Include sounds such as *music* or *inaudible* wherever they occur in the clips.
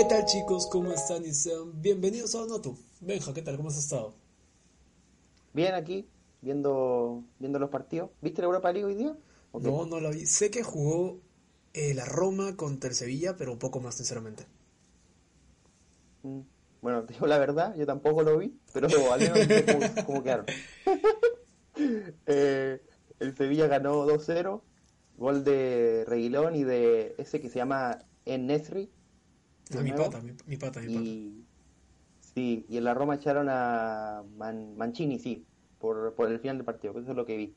¿Qué tal chicos? ¿Cómo están? Y sean bienvenidos a Noto. Benja, ¿qué tal? ¿Cómo has estado? Bien aquí, viendo, viendo los partidos. ¿Viste la Europa League hoy día? No, no la vi. Sé que jugó eh, la Roma contra el Sevilla, pero un poco más, sinceramente. Mm, bueno, te digo la verdad, yo tampoco lo vi, pero al menos sé cómo, cómo quedaron. *laughs* Eh, el Sevilla ganó 2-0, gol de Reguilón y de ese que se llama Enesri. Ah, mi pata, mi, mi pata, mi pata. Y, sí, y en la Roma echaron a Man- Mancini, sí, por, por el final del partido, eso es lo que vi.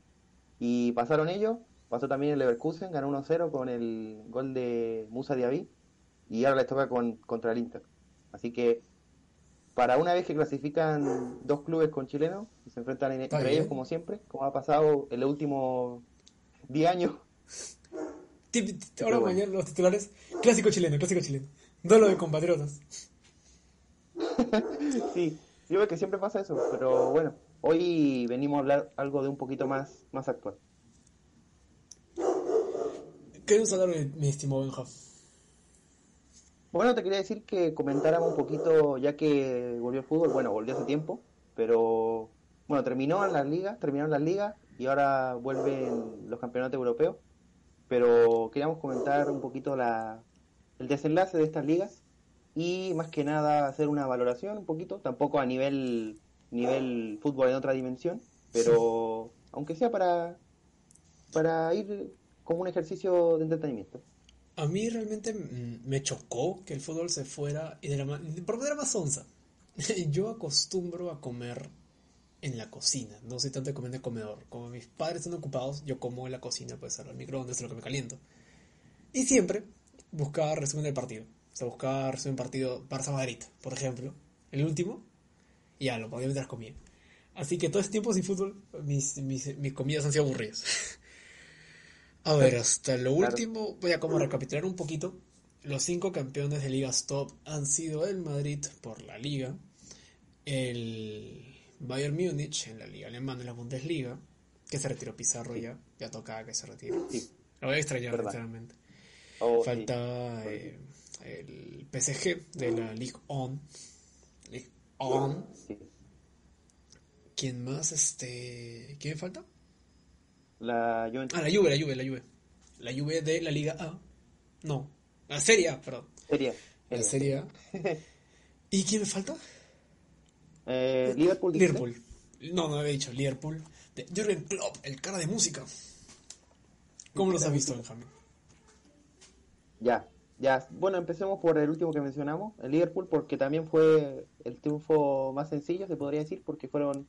Y pasaron ellos, pasó también el Leverkusen, ganó 1-0 con el gol de Musa Diaby y ahora les toca con, contra el Inter. Así que para una vez que clasifican dos clubes con chilenos y se enfrentan en- entre bien. ellos como siempre, como ha pasado en los últimos 10 años, ahora bueno. mañana los titulares. Clásico chileno, clásico chileno. Duelo de compatriotas. *laughs* Sí, yo veo que siempre pasa eso, pero bueno, hoy venimos a hablar algo de un poquito más, más actual. Queremos hablar de mi estimado Benja. Bueno, te quería decir que comentáramos un poquito, ya que volvió el fútbol, bueno, volvió hace tiempo, pero bueno, terminó en las ligas, terminaron las ligas y ahora vuelven los campeonatos europeos, pero queríamos comentar un poquito la, el desenlace de estas ligas y más que nada hacer una valoración un poquito, tampoco a nivel, nivel fútbol en otra dimensión, pero aunque sea para, para ir como un ejercicio de entretenimiento. A mí realmente me chocó que el fútbol se fuera y de la ma- por manera más onza. *laughs* Yo acostumbro a comer en la cocina, no soy tanto de comer en el comedor. Como mis padres están ocupados, yo como en la cocina, pues al microondas es lo que me caliento. Y siempre buscaba resumen del partido. O sea, buscaba resumen del partido Barça Madrid, por ejemplo, el último, y ya lo podía mientras comía. Así que todo este tiempo sin fútbol, mis, mis, mis comidas han sido aburridas. *laughs* A ver, hasta lo Claro. último, voy a como recapitular un poquito. Los cinco campeones de ligas top han sido el Madrid por la Liga, el Bayern Múnich en la Liga Alemana, en la Bundesliga, que se retiró Pizarro ya, ya tocaba que se retire. Sí. Lo voy a extrañar, sinceramente. Oh, sí. Eh, el PSG de la 1. Ligue 1. Sí. ¿Quién más? Este, ¿Quién me falta? La Juventus Ah, la Juve, la Juve, la Juve. La Juve de la Liga A. No, la Serie A, perdón. sería. La sería. Serie A. *laughs* ¿Y quién me falta? Eh. Liverpool. No, no había dicho Liverpool. De Jürgen Klopp, el cara de música. ¿Cómo los has visto, Benjamín? Ya, ya. Bueno, empecemos por el último que mencionamos, el Liverpool, porque también fue el triunfo más sencillo, se podría decir, porque fueron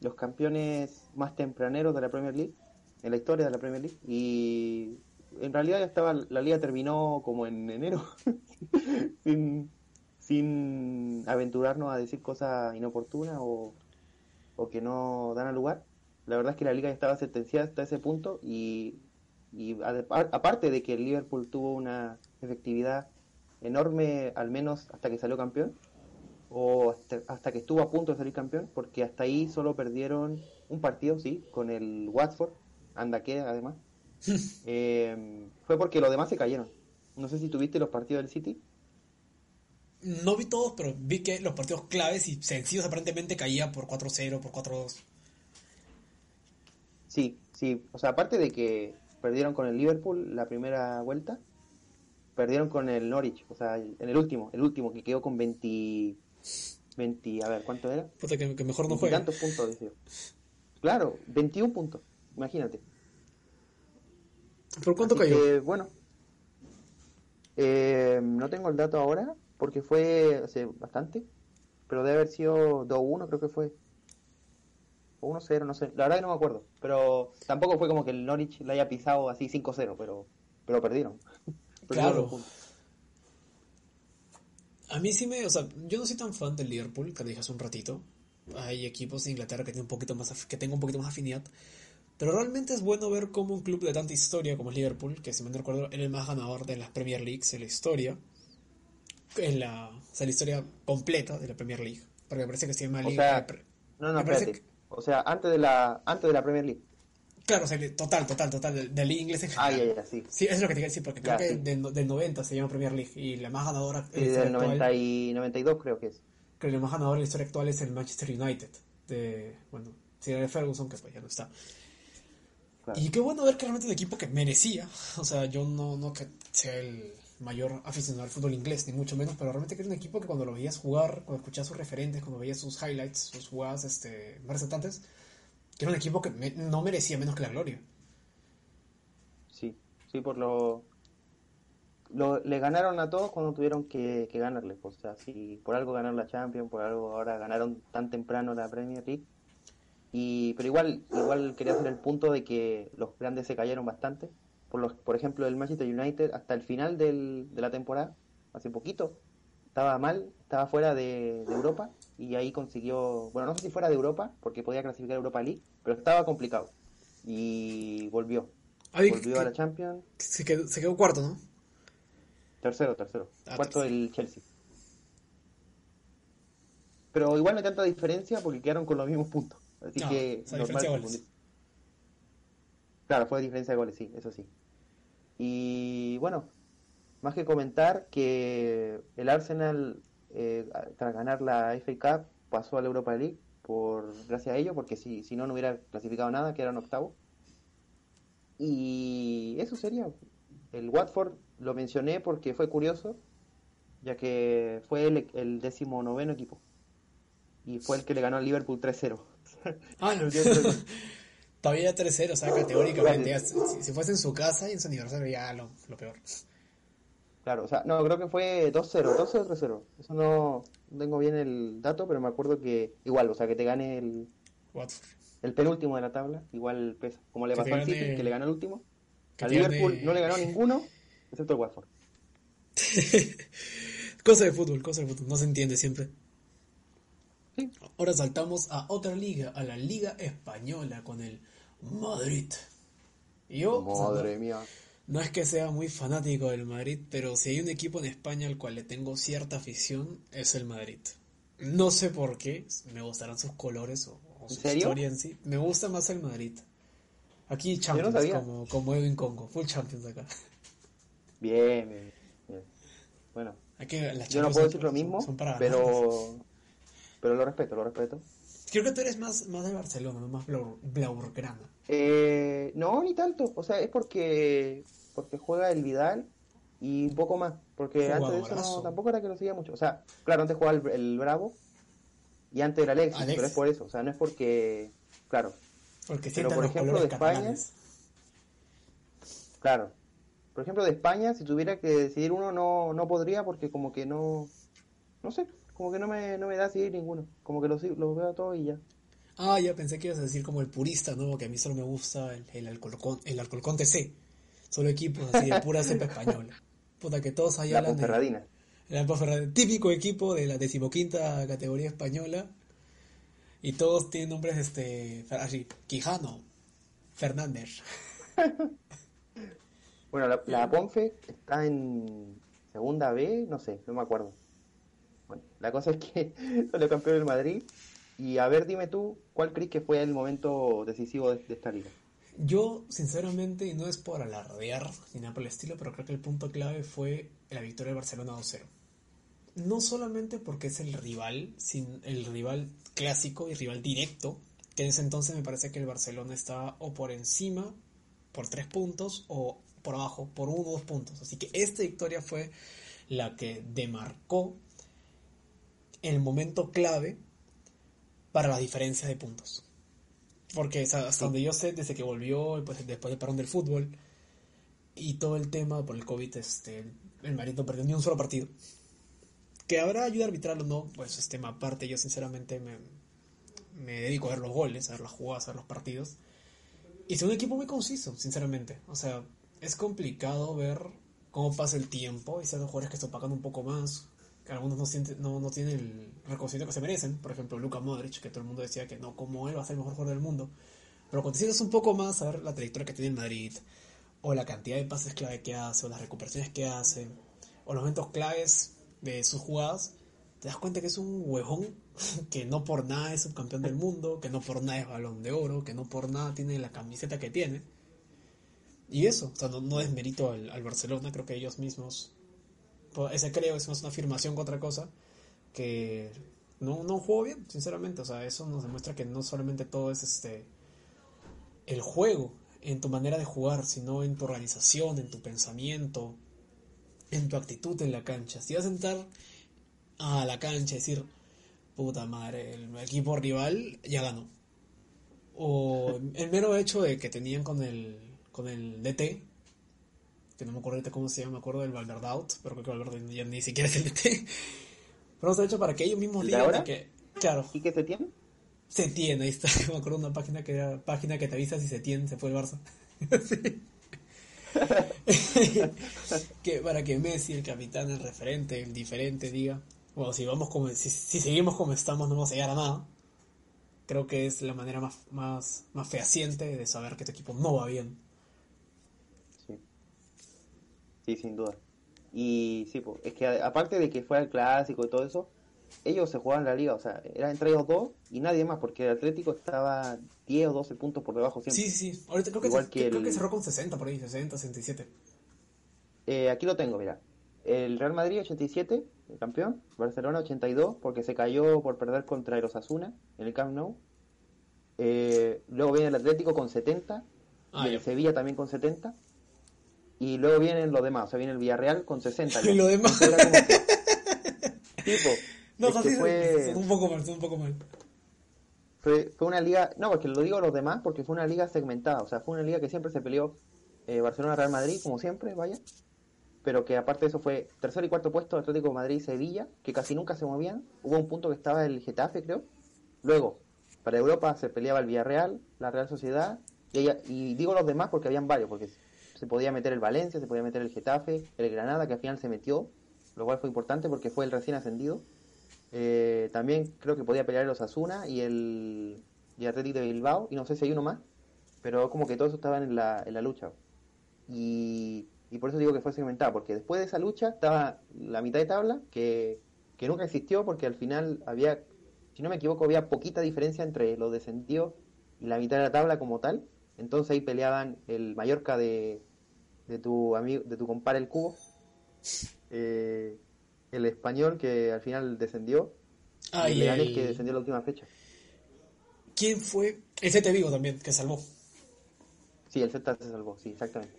los campeones más tempraneros de la Premier League, en la historia de la Premier League, y en realidad ya estaba, la liga terminó como en enero, *laughs* sin, aventurarnos a decir cosas inoportunas o, o que no dan a lugar. La verdad es que la liga ya estaba sentenciada hasta ese punto y, y a- aparte de que el Liverpool tuvo una efectividad enorme, al menos hasta que salió campeón, o hasta, hasta que estuvo a punto de salir campeón, porque hasta ahí solo perdieron un partido, sí, con el Watford, anda que además. *laughs* Eh, fue porque los demás se cayeron. No sé si tuviste los partidos del City. No vi todos, pero vi que los partidos claves y sencillos aparentemente caía por 4-0, por 4-2. Sí, sí. O sea, aparte de que perdieron con el Liverpool la primera vuelta, perdieron con el Norwich. O sea, en el último, el último que quedó con 20, 20 a ver, ¿cuánto era? Puta, que, que mejor no juega. tantos puntos, decía. Claro, 21 puntos, imagínate. ¿Por cuánto Así cayó? que, bueno, eh, no tengo el dato ahora porque fue hace bastante, pero debe haber sido 2-1, creo que fue. O 1-0, no sé. La verdad que no me acuerdo. Pero tampoco fue como que el Norwich le haya pisado así 5-0, pero, pero perdieron. *laughs* Perdieron Claro. A mí sí me, o sea, yo no soy tan fan del Liverpool, que dije hace un ratito. Hay equipos de Inglaterra que tienen un poquito más que tengo un poquito más afinidad. Pero realmente es bueno ver cómo un club de tanta historia como es Liverpool, que si me recuerdo era el más ganador de las Premier Leagues en la historia, en la, o sea, la historia completa de la Premier League, porque me parece que se llama O Liga sea, No, no. O sea, antes de la, antes de la Premier League. Claro, o sea, total, total, total, de, la liga inglesa en general. Ah, ya, ya, sí. Sí, eso es lo que te quería decir, porque creo que del 90 se llama Premier League y la más ganadora... Sí, del 90 y 92 creo que es. Creo que la más ganadora de la historia actual es el Manchester United, de, bueno, si era de Ferguson, que pues ya no está. Y qué bueno ver que realmente un equipo que merecía, o sea, yo no, no que sea el mayor aficionado al fútbol inglés, ni mucho menos, pero realmente que era un equipo que cuando lo veías jugar, cuando escuchabas sus referentes, cuando veías sus highlights, sus jugadas este, más resaltantes, que era un equipo que no merecía menos que la gloria. Sí, sí, por lo, lo, le ganaron a todos cuando tuvieron que, que ganarle. O sea, si por algo ganaron la Champions, por algo ahora ganaron tan temprano la Premier League. Y, pero igual, igual quería hacer el punto de que los grandes se cayeron bastante. Por, los, por ejemplo, el Manchester United hasta el final del, de la temporada, hace poquito, estaba mal, estaba fuera de, Europa y ahí consiguió, bueno, no sé si fuera de Europa, porque podía clasificar a Europa League, pero estaba complicado. Y volvió. volvió a la Champions. Se quedó, se quedó, cuarto, ¿no? Tercero, tercero. Ah, cuarto del Chelsea. Pero igual no hay tanta diferencia porque quedaron con los mismos puntos. Así que Claro, fue diferencia de goles, sí, eso sí. Y bueno, más que comentar que el Arsenal, eh, tras ganar la FA Cup, pasó a la Europa League por gracias a ello, porque si, si no, no hubiera clasificado nada, que eran octavo. Y eso sería. El Watford lo mencioné porque fue curioso, ya que fue el, el décimo noveno equipo. Y fue el que le ganó al Liverpool 3-0. Ah, *laughs* no. Todavía 3-0, o sea, categóricamente. si, fuese en su casa y en su aniversario, ya lo, lo peor. Claro, o sea, no, creo que fue 2-0, 2 o 3-0. Eso no, tengo bien el dato, pero me acuerdo que igual, o sea, que te gane el, el penúltimo de la tabla, igual pesa. Como le pasó al City, que le ganó el último. Al Liverpool no le ganó *laughs* ninguno, excepto el Watford. *laughs* cosa de fútbol, cosa de fútbol, no se entiende siempre. Ahora saltamos a otra liga, a la Liga Española con el Madrid. yo, Madre mía. No es que sea muy fanático del Madrid, pero si hay un equipo en España al cual le tengo cierta afición, es el Madrid. No sé por qué, me gustarán sus colores o, su historia en sí. Me gusta más el Madrid. Aquí Champions, como, como Edwin Congo, full Champions acá. Bien, bien, Bueno, yo no puedo decir lo mismo, pero, pero lo respeto, lo respeto. Creo que tú eres más, más de Barcelona, más blaugrana. Eh, no, ni tanto. O sea, es porque porque juega el Vidal y un poco más. Porque antes de eso no, tampoco era que lo seguía mucho. O sea, claro, antes jugaba el, Bravo y antes era Alexis, pero es por eso. O sea, no es porque. Claro. Porque pero por ejemplo de España. Claro. Por ejemplo, de España, si tuviera que decidir uno, no, no podría porque como que no. No sé, como que no me, no me da seguir ninguno. Como que los, los veo todos y ya. Ah, ya pensé que ibas a decir como el purista, ¿no? Que a mí solo me gusta el, el alcoholcón, el TC. Solo equipos así de pura cepa española. Puta, que todos allá la Ponferradina. La Ponferradina. Típico equipo de la decimoquinta categoría española. Y todos tienen nombres, este, así, Quijano, Fernández. *laughs* bueno, la, la, Ponfe está en segunda B, no sé, no me acuerdo. La cosa es que *laughs* salió campeón del Madrid. Y a ver, dime tú, ¿cuál crees que fue el momento decisivo de esta liga? Yo, sinceramente, y no es por alardear ni nada por el estilo, pero creo que el punto clave fue la victoria de Barcelona 2-0. No solamente porque es el rival, sin el rival clásico y rival directo, que en ese entonces me parece que el Barcelona estaba o por encima por tres puntos o por abajo por uno o dos puntos. Así que esta victoria fue la que demarcó el momento clave para la diferencia de puntos. Porque hasta donde yo sé, desde que volvió, pues, después del parón del fútbol y todo el tema por el COVID, este, el Madrid no perdió ni un solo partido. Que habrá ayuda arbitral o no, pues es tema aparte. Yo sinceramente me, me dedico a ver los goles, a ver las jugadas, a ver los partidos. Y es un equipo muy conciso, sinceramente. O sea, es complicado ver cómo pasa el tiempo y si hay jugadores que se opacan un poco más, algunos no, sienten, no, no tienen el reconocimiento que se merecen. Por ejemplo, Luka Modric, que todo el mundo decía que no, como él va a ser el mejor jugador del mundo. Pero cuando te un poco más a ver la trayectoria que tiene el Madrid, o la cantidad de pases clave que hace, o las recuperaciones que hace, o los momentos claves de sus jugadas, te das cuenta que es un huevón *laughs* que no por nada es subcampeón del mundo, que no por nada es balón de oro, que no por nada tiene la camiseta que tiene. Y eso, o sea, no, no desmerito al, al Barcelona, creo que ellos mismos, ese creo es más una afirmación que otra cosa, que no, no jugó bien, sinceramente, o sea, eso nos demuestra que no solamente todo es este el juego, en tu manera de jugar, sino en tu organización, en tu pensamiento, en tu actitud en la cancha. Si vas a entrar a la cancha y decir, puta madre, el equipo rival ya ganó. O el mero hecho de que tenían con el, con el DT, que no me acuerdo ahorita cómo se llama, me acuerdo del Valverdaut, pero creo que Valverde ya ni siquiera es el DT. Pero se ha hecho para que ellos mismos digan que, claro. ¿Y qué se tiene? Se tiene, ahí está. *laughs* Me acuerdo de una página que era página que te avisa si se tiene, se fue el Barça. *laughs* *laughs* que para que Messi, el capitán, el referente, el diferente, diga, bueno, si vamos como, si, si, seguimos como estamos no vamos a llegar a nada. Creo que es la manera más, más, más fehaciente de saber que tu equipo no va bien. Sí. Sin duda. Y sí, pues, es que aparte de que fuera el clásico y todo eso, ellos se jugaban la liga, o sea, eran entre ellos dos y nadie más, porque el Atlético estaba 10 o 12 puntos por debajo siempre. Sí, sí, ahorita creo que, Igual que, creo que cerró con 60 por ahí, 60, 67. Eh, aquí lo tengo, mira. El Real Madrid 87, el campeón. Barcelona 82, porque se cayó por perder contra el Osasuna en el Camp Nou. Eh, luego viene el Atlético con 70. Ah, y el Sevilla también con 70. Y luego vienen los demás, o sea, viene el Villarreal con *laughs* 60. Y lo demás. tipo, no, es que fue... un poco mal, un poco mal. Fue, fue una liga, no, porque lo digo los demás, porque fue una liga segmentada, o sea, fue una liga que siempre se peleó eh, Barcelona-Real Madrid, como siempre, vaya, pero que aparte de eso fue tercer y cuarto puesto Atlético Madrid-Sevilla, que casi nunca se movían, hubo un punto que estaba el Getafe, creo, luego, para Europa se peleaba el Villarreal, la Real Sociedad, y, y digo los demás porque habían varios, porque se podía meter el Valencia, se podía meter el Getafe, el Granada, que al final se metió, lo cual fue importante porque fue el recién ascendido, eh, también creo que podía pelear el Osasuna y el, y Atlético de Bilbao, y no sé si hay uno más, pero como que todos estaban en la, en la lucha. Y, y por eso digo que fue segmentada, porque después de esa lucha estaba la mitad de tabla, que, que nunca existió, porque al final había, si no me equivoco, había poquita diferencia entre los descendidos y la mitad de la tabla como tal. Entonces ahí peleaban el Mallorca de, de tu amigo, de tu compadre el Cubo. Eh, el español que al final descendió. y el Leganés que descendió la última fecha. ¿Quién fue? El CT Vigo también, que salvó. Sí, el Z se salvó, sí, exactamente.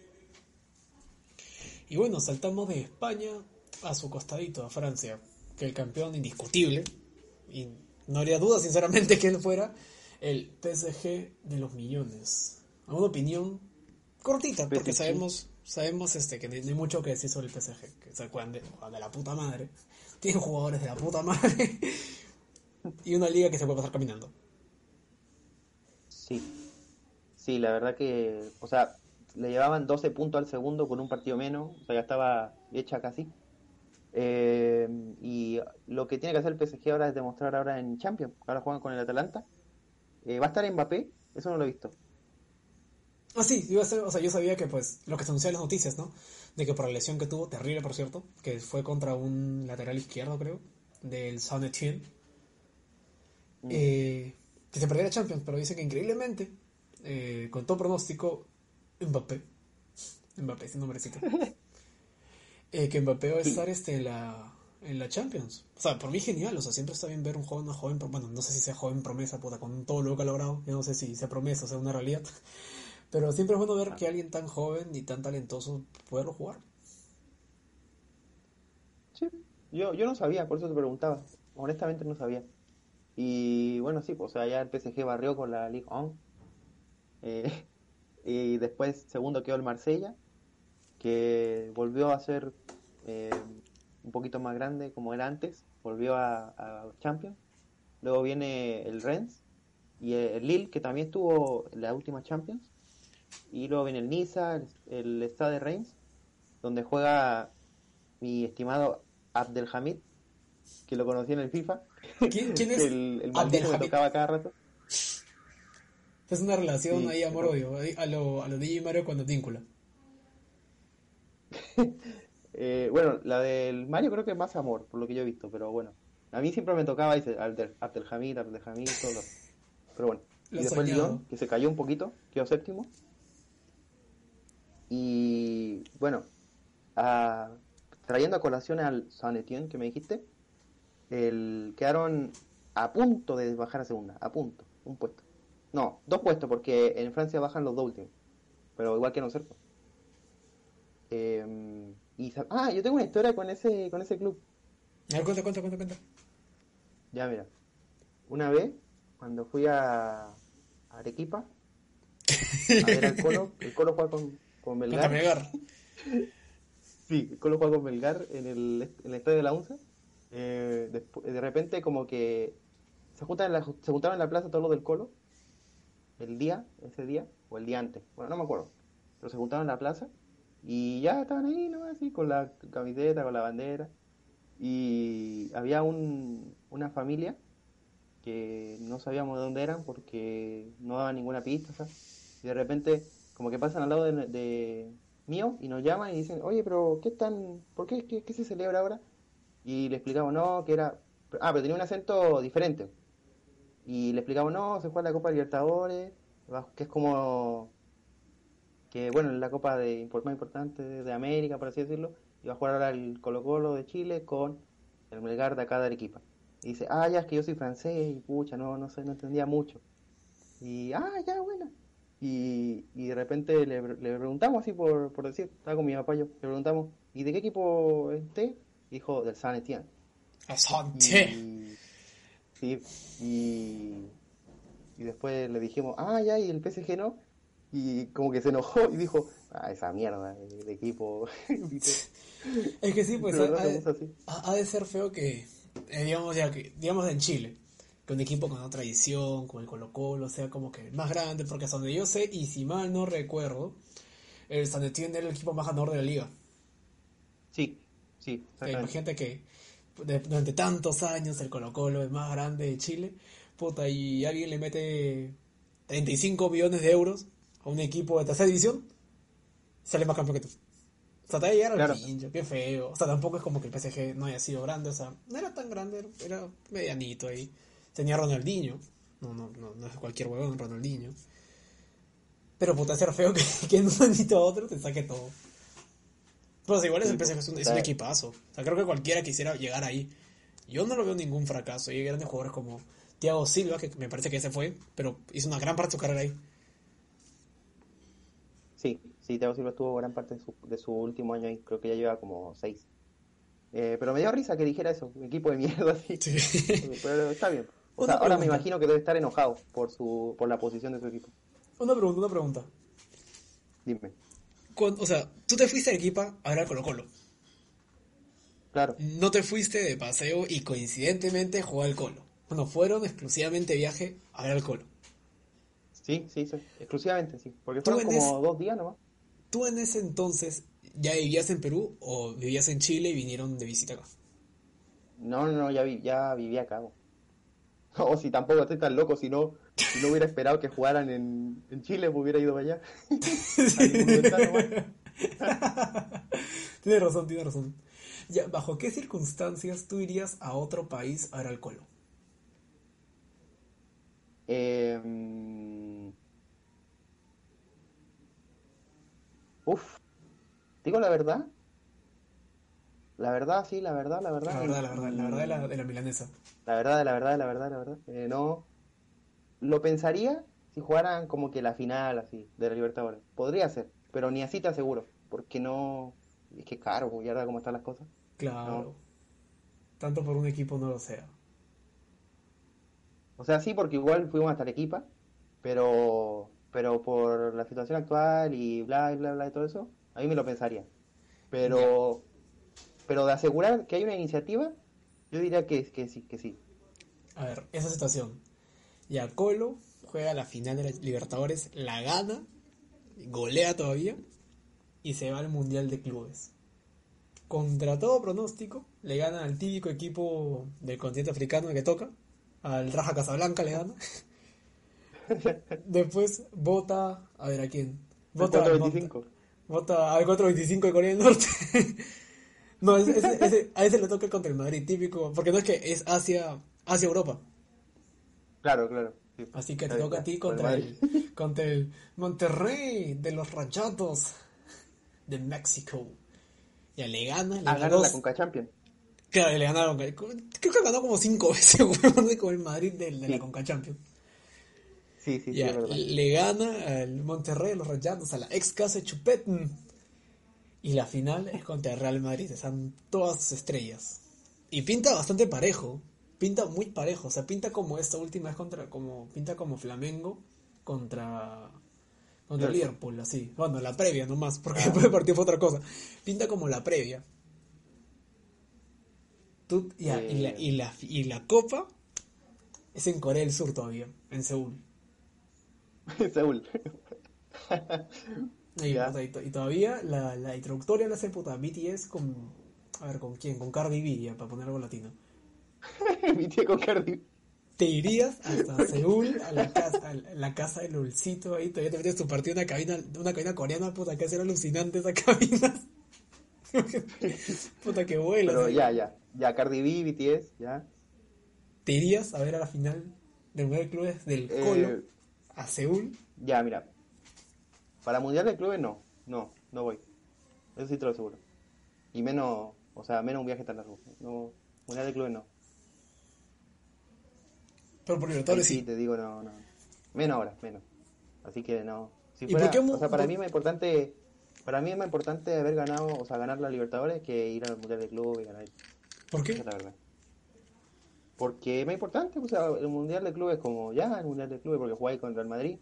Y bueno, saltamos de España a su costadito, a Francia, que el campeón indiscutible, y no habría duda sinceramente *laughs* que él fuera, el PSG de los millones. A una opinión cortita, porque sabemos sabemos este que no hay mucho que decir sobre el PSG, que se de, de la puta madre, *laughs* tienen jugadores de la puta madre *laughs* y una liga que se puede pasar caminando. Sí, sí, la verdad que, o sea, le llevaban 12 puntos al segundo con un partido menos, o sea, ya estaba hecha casi. Eh, y lo que tiene que hacer el PSG ahora es demostrar ahora en Champions, ahora juegan con el Atalanta. Eh, va a estar Mbappé, eso no lo he visto. Ah, sí, iba a ser, o sea, yo sabía que pues lo que se anunció en las noticias, ¿no? De que por la lesión que tuvo, terrible por cierto, que fue contra un lateral izquierdo, creo, del Saint Etienne, mm. eh, que se perdiera Champions, pero dice que increíblemente, eh, con todo pronóstico, Mbappé, Mbappé, ese nombrecito, *laughs* eh, que Mbappé va a estar este, en, la, en la Champions. O sea, por mí genial, o sea, siempre está bien ver un joven, una joven, bueno, no sé si sea joven promesa, puta, con todo lo que ha logrado, yo no sé si sea promesa o sea una realidad. Pero siempre es bueno ver que alguien tan joven y tan talentoso pueda jugar. Sí, yo, yo no sabía, por eso te preguntaba. Honestamente no sabía. Y bueno, sí, pues o sea, ya el PSG barrió con la Ligue 1. Eh, *laughs* y después segundo quedó el Marsella, que volvió a ser eh, un poquito más grande como era antes, volvió a, a Champions. Luego viene el Rennes y el Lille, que también estuvo en la última Champions. Y luego viene el Niza, el, Stade de Reims, donde juega mi estimado Abdelhamid, que lo conocí en el FIFA. ¿Quién, es? el, el que tocaba cada rato. Es una relación ahí amor-odio, a lo, a lo DJ Mario cuando tíncula. *laughs* eh, bueno, la del Mario creo que es más amor, por lo que yo he visto, pero bueno. A mí siempre me tocaba ese, Abdelhamid, Abdelhamid, todo. Lo... Pero bueno. y después Lyon, que se cayó un poquito, quedó séptimo. Y bueno, trayendo a colación al Saint Etienne que me dijiste, el, quedaron a punto de bajar a segunda, a punto, un puesto. No, dos puestos, porque en Francia bajan los dos últimos, pero igual que no cerca. Eh, y, ah, yo tengo una historia con ese, con ese club. A cuenta, cuenta, cuenta, cuenta. Ya, mira. Una vez, cuando fui a, Arequipa, a ver al Colo, el Colo juega con, con Melgar. *laughs* sí, el Colo juega con Melgar en el, en el estadio de la UNCE eh, de, repente como que se, juntan en se juntaron en la plaza todos los del Colo, el día, ese día, o el día antes, bueno, no me acuerdo, pero se juntaron en la plaza y ya estaban ahí, ¿no? Así, con la camiseta, con la bandera. Y había un, una familia que no sabíamos de dónde eran porque no daban ninguna pista, Y de repente, como que pasan al lado de, mío y nos llaman y dicen, oye, pero ¿qué están, por qué, qué, qué se celebra ahora? Y le explicamos, no, que era... Ah, pero tenía un acento diferente. Y le explicamos, no, se juega la Copa Libertadores, que es como... Que, bueno, la Copa de más importante de América, por así decirlo. Y va a jugar ahora el Colo Colo de Chile con el Melgar de acá de Arequipa. Y dice, ah, ya, es que yo soy francés y pucha, no, no sé, no entendía mucho. Y, ah, ya, bueno. Y, y de repente le, le preguntamos así por, por decir, estaba con mi papá yo, le preguntamos, ¿y de qué equipo esté? hijo del San Etienne. San Etienne. Sí, y, y después le dijimos, ah, ya, y el PSG no. Y como que se enojó y dijo, ah, esa mierda de equipo. *laughs* es que sí, pues ha, de ser feo que, eh, digamos, ya que, digamos en Chile, que un equipo con una tradición, con el Colo Colo, sea como que más grande, porque hasta donde yo sé, y si mal no recuerdo, el San Etienne era el equipo más ganador de la liga. Sí, Sí, imagínate que durante tantos años el Colo Colo es más grande de Chile, puta, y alguien le mete 35 millones de euros a un equipo de tercera división, sale más campeón que tú. O sea, te va a llegar al pincho, qué feo. O sea, tampoco es como que el PSG no haya sido grande, o sea, no era tan grande, era medianito ahí. Tenía Ronaldinho, no, no, no, no es cualquier huevón, Ronaldinho. Pero puta, ser feo que, *laughs* que en un añito a otro te saque todo. Pues igual es el PSG, es un, es un equipazo. O sea, creo que cualquiera quisiera llegar ahí. Yo no lo veo ningún fracaso. Hay grandes jugadores como Thiago Silva, que me parece que ese fue, pero hizo una gran parte de su carrera ahí. Sí, sí, Thiago Silva estuvo gran parte de su, último año ahí. Creo que ya lleva como seis. Eh, pero me dio risa que dijera eso, un equipo de mierda así. *laughs* Pero está bien. O sea, ahora me imagino que debe estar enojado por su por la posición de su equipo. Una pregunta, una pregunta. Dime o sea, tú te fuiste a Arequipa a ver al Colo Colo. Claro. No te fuiste de paseo y coincidentemente jugó al Colo. Bueno, fueron exclusivamente viaje a ver al Colo. Sí, sí, sí, exclusivamente, sí. Porque fueron como dos días nomás. ¿Tú en ese entonces ya vivías en Perú o vivías en Chile y vinieron de visita acá? No, no, no, ya, ya vivía acá. *laughs* O si tampoco estoy tan loco, si no, si no hubiera esperado que jugaran en, en Chile, me hubiera ido para allá. *laughs* *laughs* tiene razón, tiene razón. Ya, ¿Bajo qué circunstancias tú irías a otro país a ver al Colo? Eh, uf, digo la verdad. La verdad, sí, la verdad, la verdad. La verdad, la verdad, la verdad de la, de la milanesa. La verdad, la verdad, la verdad, la verdad. Eh, no. Lo pensaría si jugaran como que la final así de la Libertadores. Podría ser, pero ni así te aseguro. Porque no. Es que caro, pues, ya cómo están las cosas. Claro. Tanto por un equipo no lo sea. O sea, sí, porque igual fuimos hasta Arequipa, pero pero por la situación actual y bla, bla, bla, y todo eso, a mí me lo pensaría. Pero, pero de asegurar que hay una iniciativa, yo diría que, que sí, que sí. A ver, esa situación. Ya Colo juega la final de la Libertadores, la gana, golea todavía y se va al Mundial de Clubes. Contra todo pronóstico, le gana al típico equipo del continente africano que toca, al Raja Casablanca le gana. *laughs* Después vota, a ver a quién. Vota al 425. Vota al 425 de Corea del Norte. *laughs* No, ese, ese, ese- a ese le toca contra el Madrid, típico. Porque no es que es Asia, Asia Europa. Claro, claro. sí. Así que te toca a ti con contra el, *laughs* contra el Monterrey de los Rayados de México. Ya le gana, le Ah, gana la Conca Champions. Claro, le ganaron. Creo que ganó como cinco *laughs* veces, huevón, con el Madrid de, de la Sí. Conca Champions. Sí, sí, sí, Ya, es verdad. le gana al Monterrey, a los Rayados, a la ex casa de Chupetn. Y la final es contra el Real Madrid, están todas sus estrellas. Y pinta bastante parejo, pinta muy parejo, o sea, pinta como esta última es contra, como, pinta como Flamengo contra, contra Liverpool. Liverpool, así. Bueno, la previa nomás, porque *laughs* después del partido fue otra cosa. Pinta como la previa. Tú- ya, y, la, y, la, y la copa es en Corea del Sur todavía, en Seúl. *laughs* Seúl. Y, todavía la, la introductoria la hace puta BTS con. A ver, ¿con quién? Con Cardi B, ya, para poner algo latino. *laughs* Tía con Cardi. Te irías hasta Seúl, a la casa, a la casa del Lulcito ahí, todavía te metes tu partido en una cabina, una cabina coreana, puta, que era alucinante esa *laughs* cabina. puta, que vuela. Pero ya, ya. Ya, Cardi B, BTS, ya. Te irías a ver a la final del Mundial de Clubes del Eh, Colo a Seúl. Ya, mira. Para Mundial de Clubes no. No, no voy. Eso sí te lo aseguro. Y menos, o sea, menos un viaje tan largo. No, Mundial de Clubes no. Pero por Libertadores sí, sí. te digo no, no. Menos ahora, menos. Así que no. Si ¿Y fuera, por qué o sea, para por- mí es más importante, para mí es más importante haber ganado, o sea, ganar la Libertadores que ir al Mundial de Clubes y ganar. ¿Por qué? es la verdad. Porque es más importante, o sea, el Mundial de Clubes como ya, el Mundial de Clubes porque jugáis contra el Madrid.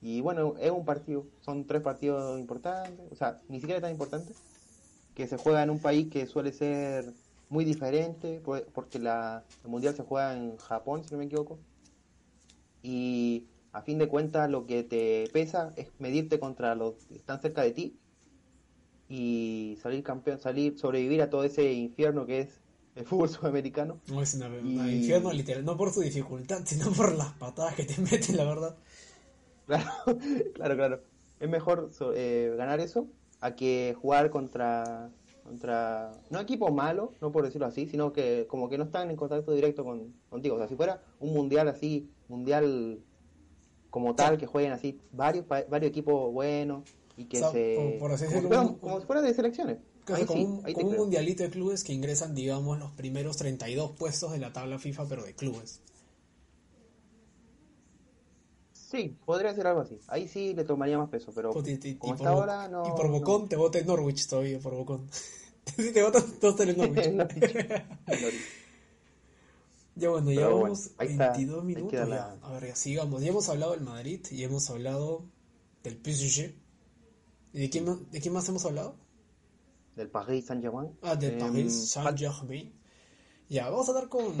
Y bueno, es un partido, son tres partidos importantes, o sea, ni siquiera tan importantes, que se juega en un país que suele ser muy diferente, porque la, el Mundial se juega en Japón, si no me equivoco. Y a fin de cuentas lo que te pesa es medirte contra los que están cerca de ti y salir campeón, salir, sobrevivir a todo ese infierno que es el fútbol *laughs* sudamericano. No es Y- infierno literal, no por su dificultad, sino por las patadas que te meten, la verdad. Claro, *laughs* claro, claro. Es mejor eh, ganar eso a que jugar contra, contra, no equipos malos, no por decirlo así, sino que como que no están en contacto directo con, contigo. O sea, si fuera un mundial así, mundial como tal, que jueguen así varios, varios equipos buenos y que O sea, se... por- por así como, decirlo, si fuera, un- como si fuera de selecciones. Ahí como sí, un, ahí como mundialito de clubes que ingresan, digamos, los primeros 32 puestos de la tabla FIFA, pero de clubes. Sí, podría ser algo así. Ahí sí le tomaría más peso, pero y- y- como está ahora no... y por Bocón te vota el Norwich todavía, por Bocón. *laughs* Si te votan todos en *laughs* el no. Norwich. No. *laughs* ya bueno, ya bueno, vamos ahí está, 22 ahí minutos. ya. A ver, ya sigamos. Ya hemos hablado del Madrid y hemos hablado del PSG. ¿Y de quién, más, de quién más hemos hablado? Del Paris Saint-Germain. Ah, del Em, Paris Saint-Germain. Ya, vamos a hablar con.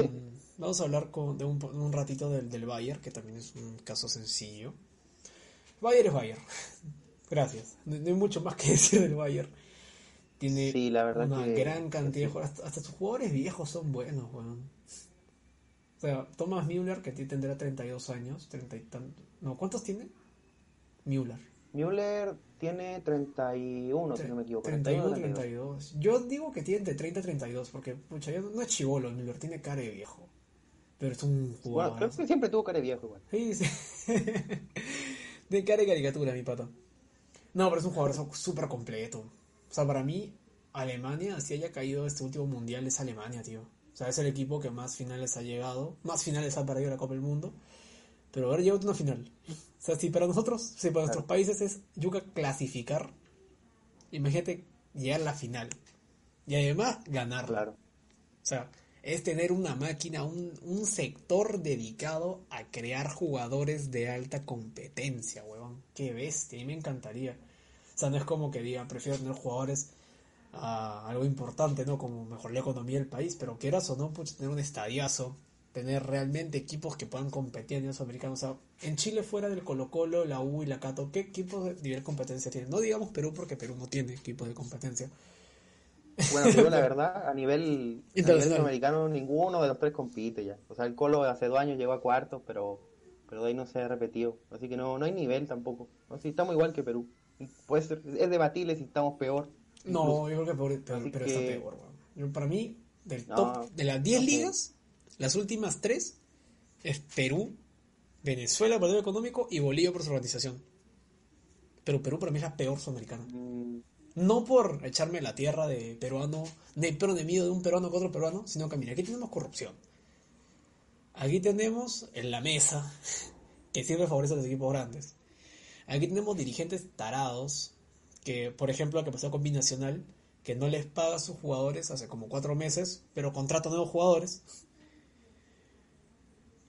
Vamos a hablar con, de un, un ratito del, del Bayern, que también es un caso sencillo. Bayern es Bayern. *laughs* Gracias. No, no hay mucho más que *laughs* decir del Bayern. Tiene Sí, la verdad una que- gran cantidad de jugadores. Hasta, hasta sus jugadores viejos son buenos, weón. O sea, Thomas Müller, que tendrá 32 años, 30 y tanto. No, ¿cuántos tiene? Müller. Müller tiene 31, si no me equivoco. 31, 32. 32. Yo digo que tiene entre 30 y 32, porque pucha, no es chivolo, Müller tiene cara de viejo. Pero es un Bueno, jugador. creo que siempre tuvo cara de viejo igual. Sí, sí. *laughs* de cara de caricatura, mi pata. No, pero es un jugador súper completo. O sea, para mí, Alemania, si haya caído este último mundial, es Alemania, tío. O sea, es el equipo que más finales ha llegado, más finales ha perdido la Copa del Mundo. Pero haber llegado a una final. O sea, si para nosotros, si para nuestros países es yuca clasificar, imagínate llegar a la final. Y además ganarla. Claro. O sea, es tener una máquina, un, un sector dedicado a crear jugadores de alta competencia, huevón. Qué bestia, a mí me encantaría. O sea, no es como que diga, prefiero tener jugadores a algo importante, ¿no? Como mejorar la economía del país, pero quieras o no, pues tener un estadiazo, tener realmente equipos que puedan competir a nivel sudamericano. O sea, en Chile fuera del Colo Colo, la U y la Cato, ¿qué equipos de nivel competencia tienen? No digamos Perú porque Perú no tiene equipos de competencia. Bueno, pero la verdad, a nivel, *laughs* a nivel sudamericano, ninguno de los tres compite ya. O sea, el Colo hace dos años llegó a cuartos, pero, pero de ahí no se ha repetido. Así que no, no hay nivel tampoco. No, estamos igual que Perú. Puede ser, es debatible si estamos peor. No, yo creo que peor, peor, pero que- está peor. Yo, Para mí, del No, top, de las 10 no sé. ligas, las últimas 3 es Perú, Venezuela por el económico y Bolivia por su organización. Pero Perú para mí es la peor sudamericana. Mm, No por echarme la tierra de peruano, de pero de miedo de un peruano con otro peruano, sino que mira, aquí tenemos corrupción. Aquí tenemos en la mesa, *laughs* que siempre favorece a los equipos grandes. Aquí tenemos dirigentes tarados, que por ejemplo lo que pasó con Binacional, que no les paga a sus jugadores hace como cuatro meses, pero contrata nuevos jugadores.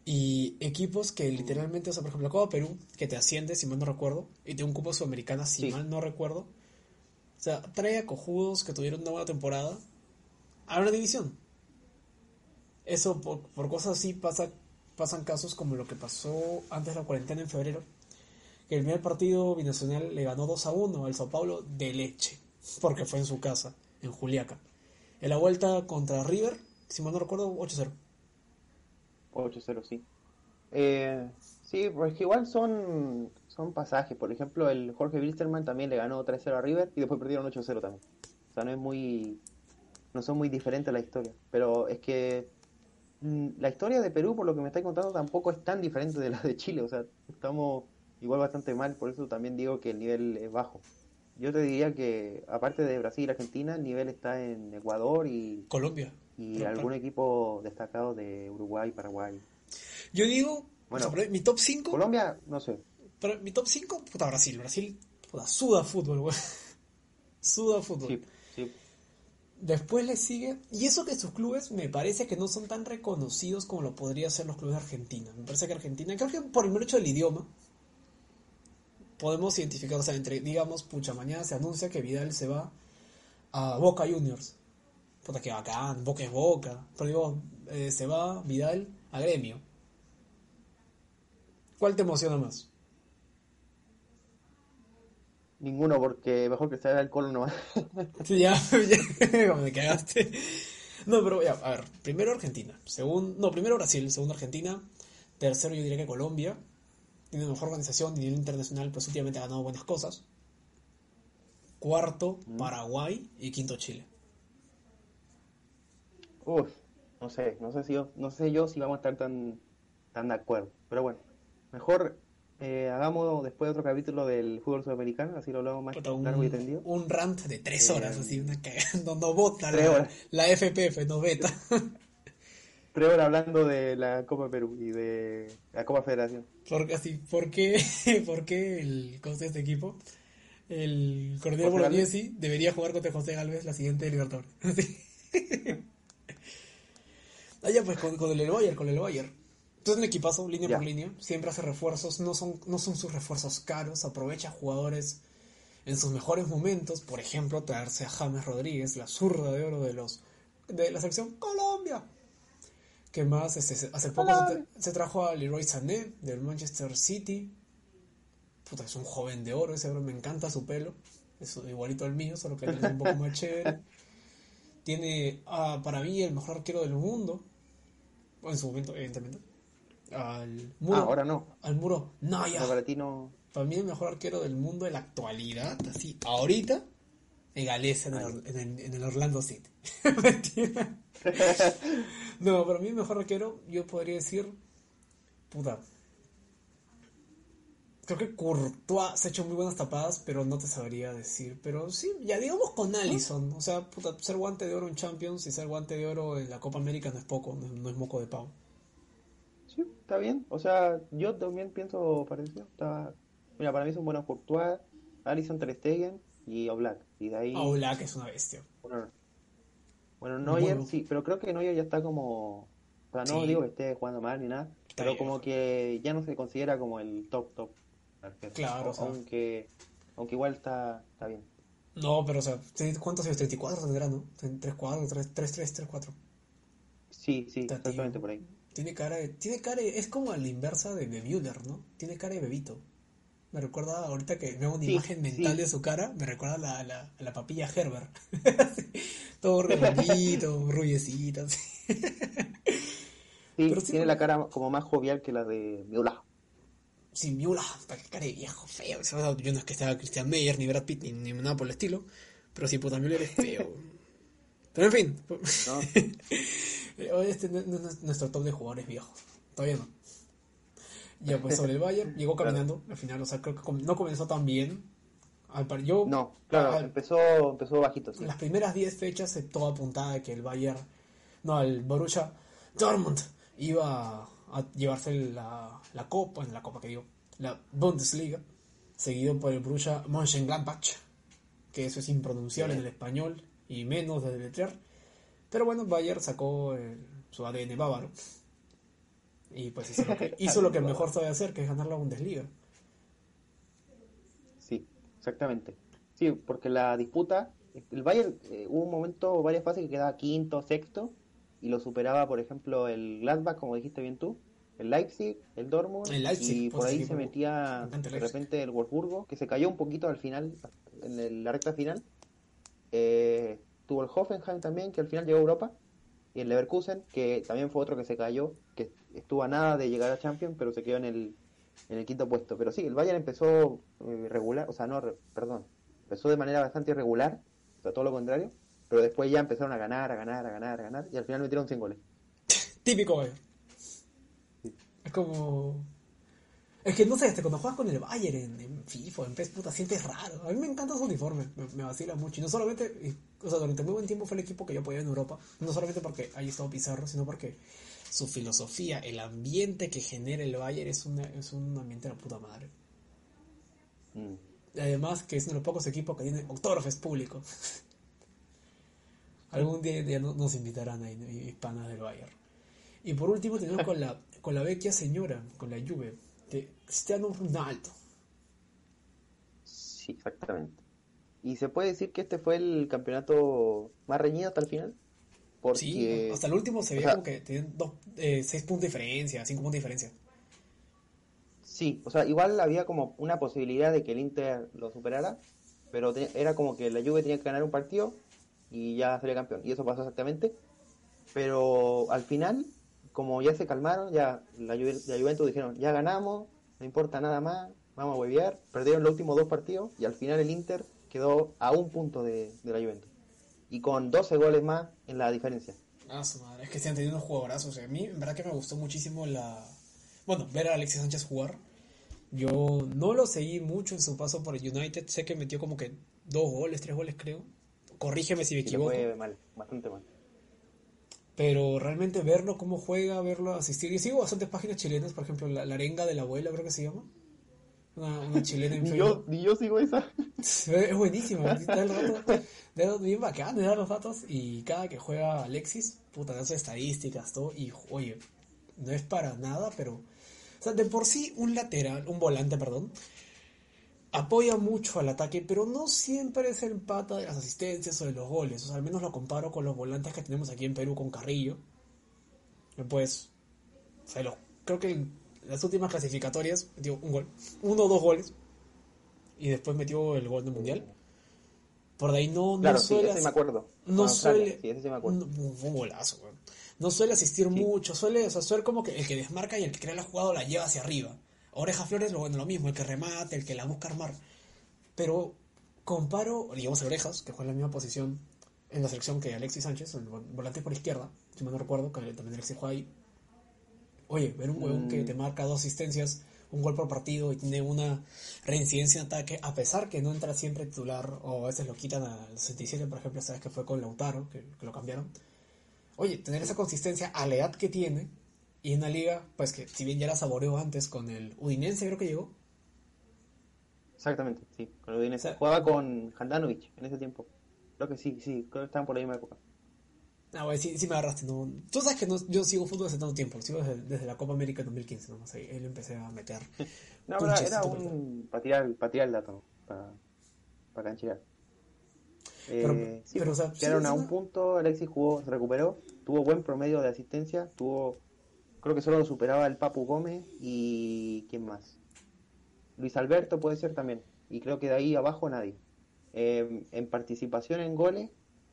Y equipos que literalmente, o sea, por ejemplo, Copa Perú, que te asciende, si mal no recuerdo, y tiene un cupo sudamericana, si Sí. mal no recuerdo. O sea, trae a cojudos que tuvieron una buena temporada a una división. Eso, por, por cosas así, pasa, pasan casos como lo que pasó antes de la cuarentena en febrero. Que el primer partido binacional le ganó 2 a 1 al Sao Paulo de leche, porque fue en su casa, en Juliaca. En la vuelta contra River, si mal no recuerdo, 8-0. 8-0, sí. Eh, sí, porque igual son, son pasajes. Por ejemplo, el Jorge Wilstermann también le ganó 3-0 a River y después perdieron 8-0 también. O sea, no es muy. No son muy diferentes la historia. Pero es que mm, la historia de Perú, por lo que me estáis contando, tampoco es tan diferente de la de Chile. O sea, estamos igual bastante mal. Por eso también digo que el nivel es bajo. Yo te diría que, aparte de Brasil y Argentina, el nivel está en Ecuador y, Colombia. y algún equipo destacado de Uruguay, Paraguay. Yo digo, Bueno, mi top 5 Colombia, no sé. Pero mi top 5, puta, Brasil. Brasil, puta, suda fútbol, güey. *laughs* Suda fútbol. Sí, sí. Después le sigue. Y eso que sus clubes me parece que no son tan reconocidos como lo podrían ser los clubes de Argentina. Me parece que Argentina, creo que por el mero hecho del idioma, podemos identificar, o sea, entre, digamos, pucha, mañana se anuncia que Vidal se va a Boca Juniors. Puta, que bacán, Boca es Boca. Pero digo, eh, se va Vidal a Gremio. ¿Cuál te emociona más? Ninguno, porque mejor que se haga el nomás. *laughs* Sí, ya, *laughs* ya, me cagaste. No, pero ya, a ver, primero Argentina, segundo, no, primero Brasil, segundo Argentina, tercero yo diría que Colombia, tiene mejor organización, a nivel internacional, pues últimamente ha ganado buenas cosas. Cuarto, Paraguay y quinto Chile. Uf, no sé, no sé si yo, no sé yo si vamos a estar tan, tan de acuerdo. Pero bueno, mejor eh, hagamos después otro capítulo del fútbol sudamericano, así lo hablamos más Puta, largo y un, tendido. un rant de tres Eh, horas, así, una cagada, *laughs* no, vota la, FPF, no veta. *laughs* Tres horas hablando de la Copa Perú y de la Copa Federación. Porque así, ¿por qué, *laughs* por qué el, ¿cómo se llama este equipo? El Cordero. Bolognesi debería jugar contra José Galvez la siguiente Libertadores. Así. Ah, pues con, con el Bayern, con el Bayern. Entonces un equipazo, línea por línea, siempre hace refuerzos, no son, no son sus refuerzos caros, aprovecha jugadores en sus mejores momentos, por ejemplo, traerse a James Rodríguez, la zurda de oro de los de la selección Colombia. ¿Qué más? Este, se- hace poco se, tra- se trajo a Leroy Sané del Manchester City. Puta, es un joven de oro, ese bro me encanta su pelo. Es igualito al mío, solo que él es un poco más *laughs* chévere. Tiene ah, para mí el mejor arquero del mundo. En su momento, evidentemente. Al muro. Ah, ahora no. Al muro. Naya. No, para ti no. Para mí el mejor arquero del mundo de la actualidad, así, ahorita, en Galesa, en el, en el- en el Orlando City. *laughs* *laughs* No, para mí el mejor arquero, yo podría decir, puta. Creo que Courtois se ha hecho muy buenas tapadas, pero no te sabría decir. Pero sí, ya digamos con Allison. O sea, puta, ser guante de oro en Champions y ser guante de oro en la Copa América no es poco, no, es- no es moco de pavo. Está bien. O sea, yo también pienso parecido. Está... Mira, para mí son buenos Courtois, Alisson Ter Stegen y Oblak. Y de ahí... Ah, Oblak es una bestia. Bueno, bueno, Neuer bueno. sí, pero creo que Neuer ya está como... O sea, no Sí. digo que esté jugando mal ni nada, Está pero viejo. como que ya no se considera como el top top. Claro, o sea. Aunque, aunque igual está, está bien. No, pero o sea, ¿cuántos años? 34 tendrá, ¿no? 3-4, 3-3, 3-4. Sí, sí, Está exactamente por ahí. Tiene cara de, tiene cara de- es como a la inversa de, de Müller, ¿no? Tiene cara de bebito. Me recuerda, ahorita que veo una Sí, imagen mental sí. de su cara, me recuerda a la, a la, a la papilla Herbert. *laughs* Todo redondito, rubiecito. Sí, Pero sí, tiene la cara como más jovial que la de Müller. Sin Müller, para cara de viejo feo. Yo no es que sea Christian Meyer, ni Brad Pitt, ni, ni nada por el estilo. Pero si puta Müller es feo. *laughs* Pero en fin. *laughs* este no es nuestro top de jugadores viejos. Todavía no. Ya, pues sobre el Bayern, llegó *laughs* caminando al final, o sea, creo que no comenzó tan bien. Al yo, no, claro, empezó, empezó bajito. Las primeras 10 fechas se todo apuntaba que el Bayern, no, el Borussia Dortmund iba a llevarse la, la copa, en la copa que digo, la Bundesliga, seguido por el Borussia Mönchengladbach, que eso es impronunciable en el español y menos de deletrear. Pero bueno, Bayern sacó su ADN bávaro y pues hizo lo que, *laughs* hizo lo que mejor sabe hacer, que es ganar la Bundesliga. Sí, exactamente. Sí, porque la disputa, el Bayern eh, hubo un momento, varias fases que quedaba quinto, sexto, y lo superaba, por ejemplo, el Gladbach, como dijiste bien tú, el Leipzig, el Dortmund, y por ahí se metía de repente el Wolfsburgo, que se cayó un poquito al final, en la recta final. Eh, tuvo el Hoffenheim también, que al final llegó a Europa, y el Leverkusen, que también fue otro que se cayó, que estuvo a nada de llegar a Champions, pero se quedó en el, en el quinto puesto. Pero sí, el Bayern empezó eh, regular, o sea, no, perdón, empezó de manera bastante irregular, o sea, todo lo contrario, pero después ya empezaron a ganar, a ganar, a ganar, a ganar, y al final metieron 100 goles. *laughs* Típico Bayern. Es como es que no sé, este, cuando juegas con el Bayern en, FIFA, en PES, puta, sientes raro. A mí me encanta su uniforme, me, vacila mucho. Y no solamente, o sea, durante muy buen tiempo fue el equipo que yo apoyé en Europa. No solamente porque ahí estaba Pizarro, sino porque su filosofía, el ambiente que genera el Bayern es, una, es un ambiente de la puta madre. Mm. Además, que es uno de los pocos equipos que tiene autógrafos públicos. *laughs* Algún día, nos invitarán ahí, hispanas del Bayern. Y por último tenemos con la, con la vecchia señora, con la Juve de Cristiano Ronaldo. Sí, exactamente. ¿Y se puede decir que este fue el campeonato más reñido hasta el final? Porque... Sí, hasta el último se veía como que tenían dos, eh, seis puntos de diferencia, cinco puntos de diferencia. Sí, o sea, igual había como una posibilidad de que el Inter lo superara, pero era como que la Juve tenía que ganar un partido y ya sería campeón. Y eso pasó exactamente. Pero al final como ya se calmaron, ya la, Juventus dijeron, ya ganamos, no importa nada más, vamos a huevear. Perdieron los últimos dos partidos y al final el Inter quedó a un punto de, la Juventus. Y con 12 goles más en la diferencia. Ah, su madre, es que se han tenido unos jugadorazos. a mí, en verdad que me gustó muchísimo la. Bueno, ver a Alexis Sánchez jugar. Yo no lo seguí mucho en su paso por el United. Sé que metió como que dos goles, tres goles, creo. Corrígeme si me equivoco. Fue mal, bastante mal pero realmente verlo cómo juega, verlo asistir. Y sigo bastantes páginas chilenas, por ejemplo, la, arenga de la abuela, creo que se llama. Una, chilena en *laughs* ni yo, ni yo sigo esa. *laughs* Es buenísimo, da el rato, bien bacán, da los datos. Y cada que juega Alexis, puta, da sus estadísticas, todo. Y oye, no es para nada, pero. O sea, de por sí, un lateral, un volante, perdón, apoya mucho al ataque, pero no siempre es el pata de las asistencias o de los goles. O sea, al menos lo comparo con los volantes que tenemos aquí en Perú con Carrillo. Pues, o sea, creo que en las últimas clasificatorias metió un gol, uno o dos goles, y después metió el gol del mundial. Por ahí no, no suele. Sí, me acuerdo. No suele. Sí, ese me acuerdo. un golazo, No suele asistir mucho, suele, o sea, suele como que el que desmarca y el que crea la jugada la lleva hacia arriba. Oreja Flores, lo, bueno, lo mismo, el que remate, el que la busca armar. Pero comparo, digamos, a Orejas, que juega en la misma posición en la selección que Alexis Sánchez, el volante por izquierda, si me no recuerdo, que también Alexis juega ahí. Oye, ver un huevón que te mm. marca dos asistencias, un gol por partido y tiene una reincidencia en ataque, a pesar que no entra siempre titular, o a veces lo quitan al 67, por ejemplo, sabes que fue con Lautaro, que, que lo cambiaron. Oye, tener esa consistencia a la edad que tiene, y en una liga, pues que si bien ya la saboreó antes con el Udinense, creo que llegó. Exactamente, sí, con el Udinese. Jugaba con Handanovic en ese tiempo. Creo que sí, sí, creo que estaban por la misma época. Ah, bueno, sí, sí me agarraste. No. Tú sabes que no, yo sigo fútbol hace tanto tiempo, sigo desde, la Copa América 2015, nomás ahí, ahí empecé a meter. *laughs* no, pero era un. para tirar, para tirar el dato, para, para canchear. Eh, sí, pero, o sea, quedaron a un punto, Alexis jugó, se recuperó, tuvo buen promedio de asistencia, tuvo Creo que solo lo superaba el Papu Gómez y ¿quién más? Luis Alberto puede ser también. Y creo que de ahí abajo nadie. Em, en participación en goles,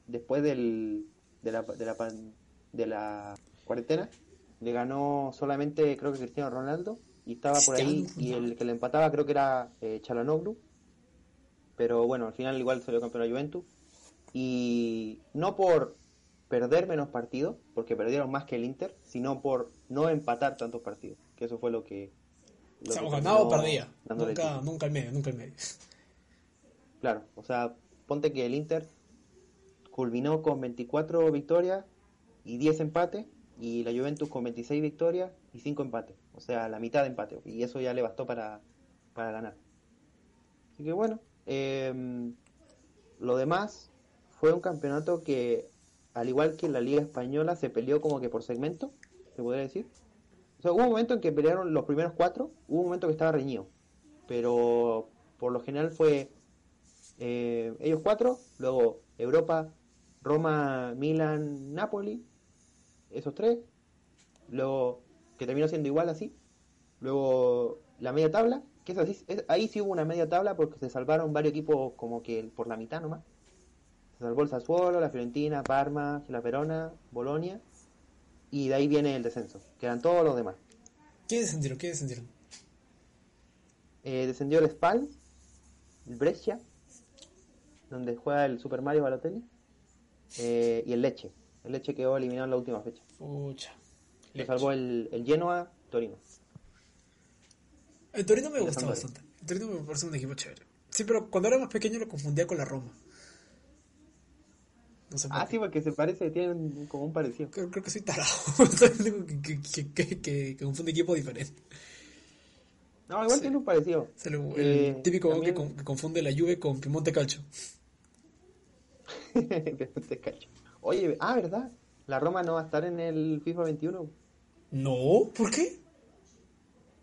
después del, de, la, de, la, de la cuarentena, le ganó solamente creo que Cristiano Ronaldo y estaba por ahí y el que le empataba creo que era eh, Chalanoglu pero bueno al final igual salió campeón de Juventus Y no por perder menos partidos, porque perdieron más que el Inter, sino por no empatar tantos partidos. Que eso fue lo que. Lo o sea, ganado o perdía. Nunca, nunca el medio, nunca el medio. *laughs* Claro, o sea, ponte que el Inter culminó con 24 victorias y 10 empates, y la Juventus con 26 victorias y 5 empates. O sea, la mitad de empate. Y eso ya le bastó para, para ganar. Así que bueno, em, lo demás fue un campeonato que, al igual que la Liga Española, se peleó como que por segmento, se podría decir. O sea, hubo un momento en que pelearon los primeros cuatro, hubo un momento que estaba reñido. Pero por lo general fue eh, ellos cuatro, luego Europa, Roma, Milan, Napoli, esos tres, luego que terminó siendo igual así, luego la media tabla, que es así, ahí sí hubo una media tabla porque se salvaron varios equipos como que por la mitad nomás. Se salvó el Sassuolo, la Fiorentina, Parma, la Verona, Bolonia, y de ahí viene el descenso, quedan todos los demás. ¿Qué descendieron? ¿Qué descendieron? Eh, descendió el Spal, el Brescia, donde juega el Super Mario Balotelli, eh, y el Leche. El Leche quedó eliminado en la última fecha. Pucha. Le salvó el, el Genoa Torino. El Torino me gusta bastante. El Torino me parece un equipo chévere. Sí, pero cuando era más pequeño lo confundía con la Roma. No sé ah, sí, porque se parece, tienen como un parecido. Creo, que soy tarado. *laughs* que, que, que, que, confunde equipos diferentes. No, igual tiene un parecido. el eh, típico que, confunde la Juve con Piemonte Calcio. *laughs* Piemonte Calcio. Oye, ah, ¿verdad? La Roma no va a estar en el FIFA 21. No, ¿por qué?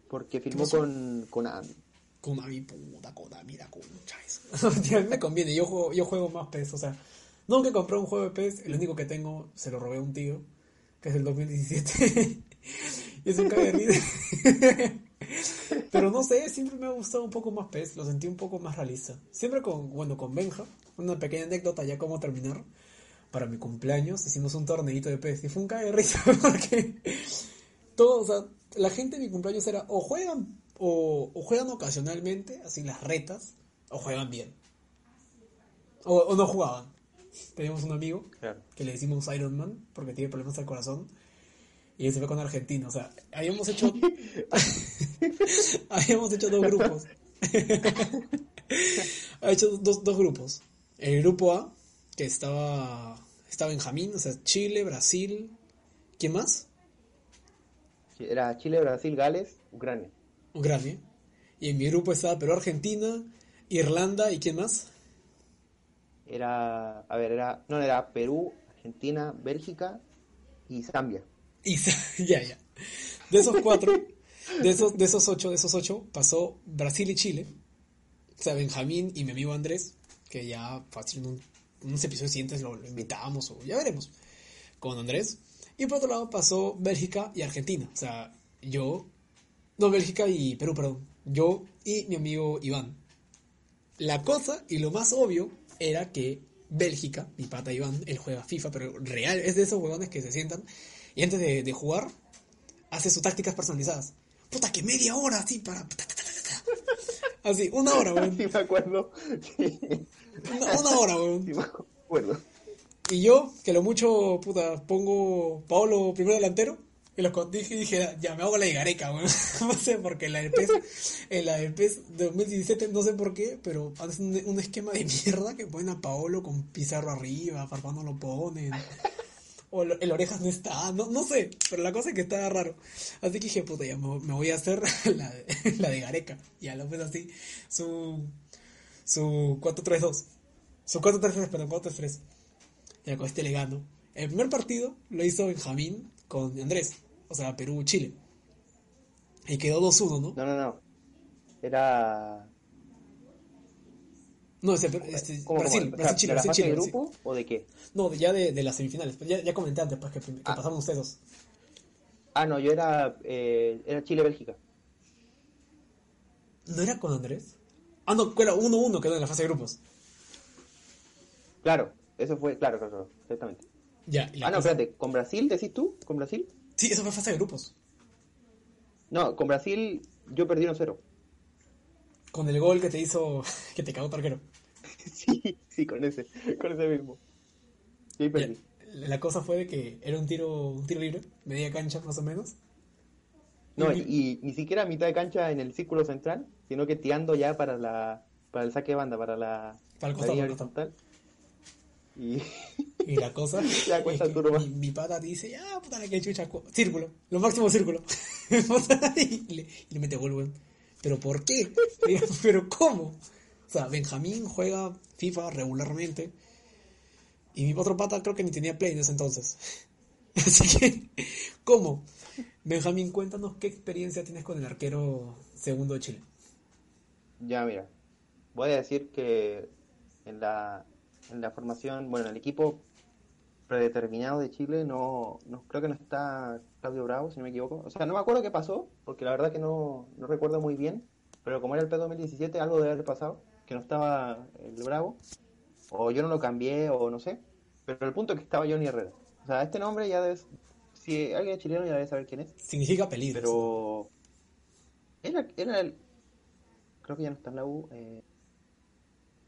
Porque firmó con Konami. Konami, puta, Konami, la concha eso. *laughs* a mí me conviene, yo juego, yo juego más PES, o sea, nunca compré un juego de PES, el único que tengo se lo robé a un tío, que es el 2017. *laughs* y es un caguerrito. *laughs* Pero no sé, siempre me ha gustado un poco más PES, lo sentí un poco más realista. Siempre con, bueno, con Benja, una pequeña anécdota ya cómo terminar para mi cumpleaños hicimos un torneito de PES y fue un risa *laughs* porque todo, o sea, la gente de mi cumpleaños era o juegan o, juegan ocasionalmente, así las retas, o juegan bien. O, no jugaban. Teníamos un amigo que le decimos Iron Man porque tiene problemas al corazón y se fue con Argentina. O sea, habíamos hecho *laughs* *laughs* habíamos hecho dos grupos. *laughs* ha hecho dos, dos grupos. El grupo A, que estaba estaba Benjamín, o sea, Chile, Brasil. ¿Quién más? Era Chile, Brasil, Gales, Ucrania. Ucrania. Y en mi grupo estaba Perú, Argentina, Irlanda y ¿quién más? Era, a ver, era, no, era Perú, Argentina, Bélgica y Zambia. Y *laughs* ya, ya. De esos cuatro, de esos, de esos ocho, de esos ocho, pasó Brasil y Chile. O sea, Benjamín y mi amigo Andrés, que ya fácil un unos episodios siguientes lo, lo invitamos o ya veremos con Andrés. Y por otro lado pasó Bélgica y Argentina. O sea, yo, no, Bélgica y Perú, perdón. Yo y mi amigo Iván. La cosa y lo más obvio era que Bélgica, mi pata Iván, él juega FIFA, pero real, es de esos huevones que se sientan y antes de, jugar hace sus tácticas personalizadas. Puta, que media hora así para... Así, una hora, *laughs* weón. Sí, me acuerdo. Una, hora, weón. Y yo, que lo mucho, puta, pongo Paolo primero delantero. Y lo dije y dije, ya me hago la de Gareca, weón. no sé, porque la del PES, en la del PES de 2017, no sé por qué, pero hacen un, esquema de mierda que ponen a Paolo con Pizarro arriba, Farfán no lo ponen. O el orejas no está, no, no sé, pero la cosa es que estaba raro. Así que dije, puta, ya me, voy a hacer *laughs* la de, la de Gareca. Y lo ves así, su su 4-3-2. Su 4-3-3, perdón, 4-3-3. Ya con este le gano. El primer partido lo hizo Benjamín con Andrés. O sea, Perú-Chile. Y quedó 2-1, ¿no? No, no, no. Era. No, este, este Brasil, Brasil, Chile, Brasil, Chile. ¿De grupo o de qué? No, ya de, de las semifinales. Ya, ya comenté antes pues, que, que ah. pasaron ustedes dos. Ah, no, yo era, eh, era Chile-Bélgica. ¿No era con Andrés? Ah, no, era 1-1 quedó en la fase de grupos. Claro, eso fue, claro, claro, exactamente. Ya, ah, no, espérate, ¿con Brasil decís tú? ¿Con Brasil? Sí, eso fue fase de grupos. No, con Brasil yo perdí 1-0. Con el gol que te hizo, *laughs* que te cagó Tarquero. *laughs* sí, sí, con ese, con ese mismo. Ahí perdí. La, la cosa fue de que era un tiro, un tiro libre, media cancha más o menos. No, y, y ni siquiera a mitad de cancha en el círculo central, sino que tirando ya para la para el saque de banda, para la, Para el costado, línea costado. Y *laughs* Y la cosa *laughs* Ya es cuesta que turbo. mi, mi pata dice, ya, puta la que chucha, cu- círculo, lo máximo círculo. *laughs* y, le, y le mete gol, weón. ¿Pero por qué? ¿Pero cómo? O sea, Benjamín juega FIFA regularmente. Y mi otro pata creo que ni tenía play en ese entonces. Así que, ¿cómo? Benjamín, cuéntanos qué experiencia tienes con el arquero segundo de Chile. ya, mira, voy a decir que en la, en la formación, bueno, en el equipo predeterminado de Chile, no, no creo que no está Claudio Bravo, si no me equivoco. O sea, no me acuerdo qué pasó, porque la verdad que no, no recuerdo muy bien, pero como era el P 2017, algo debe haber pasado, que no estaba el Bravo, o yo no lo cambié, o no sé, pero el punto es que estaba Johnny Herrera. O sea, este nombre ya debes, si alguien es chileno ya debe saber quién es. Significa peligro. Pero era, era el. Creo que ya no está en la U. eh,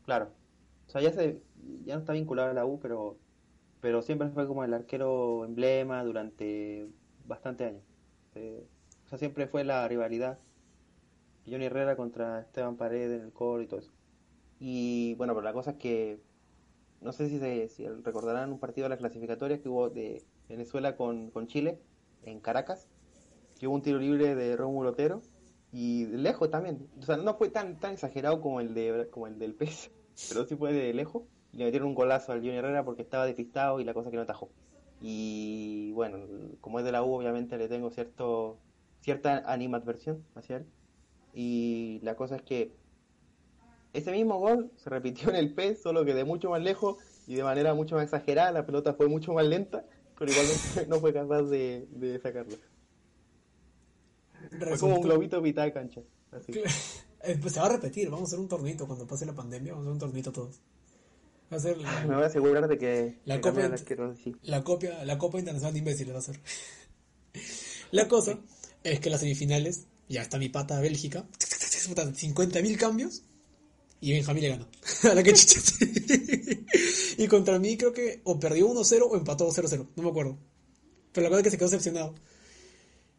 Claro. O sea, ya, se, ya no está vinculado a la U, pero, pero siempre fue como el arquero emblema durante bastante años. Eh, o sea, siempre fue la rivalidad. Johnny Herrera contra Esteban Paredes en el coro y todo eso. Y bueno, pero la cosa es que no sé si, se, si recordarán un partido de las clasificatorias que hubo de Venezuela con, con Chile en Caracas, que hubo un tiro libre de Rómulo Otero y lejos también. O sea, no fue tan tan exagerado como el de como el del PES, pero sí fue de lejos. Y le metieron un golazo al Johnny Herrera porque estaba despistado y la cosa que no atajó. Y bueno, como es de la U, obviamente le tengo cierto cierta animadversión hacia él. Y la cosa es que ese mismo gol se repitió en el PES, solo que de mucho más lejos y de manera mucho más exagerada. La pelota fue mucho más lenta, pero igualmente *laughs* no fue capaz de, de sacarlo. Fue como Resultó- un globito mitad de cancha. Así. Eh, pues se va a repetir, vamos a hacer un tornito cuando pase la pandemia, vamos a hacer un tornito todos. Va a ser la, Me voy a asegurar de que La sí. la copia, la Copa Internacional de Imbéciles va a ser. La cosa es que las semifinales, ya está mi pata Bélgica, 50.000 cambios y Benjamín le ganó. *laughs* A la que chucha. Y contra mí creo que o perdió 1-0 o empató 0-0, no me acuerdo. Pero la cosa es que se quedó decepcionado.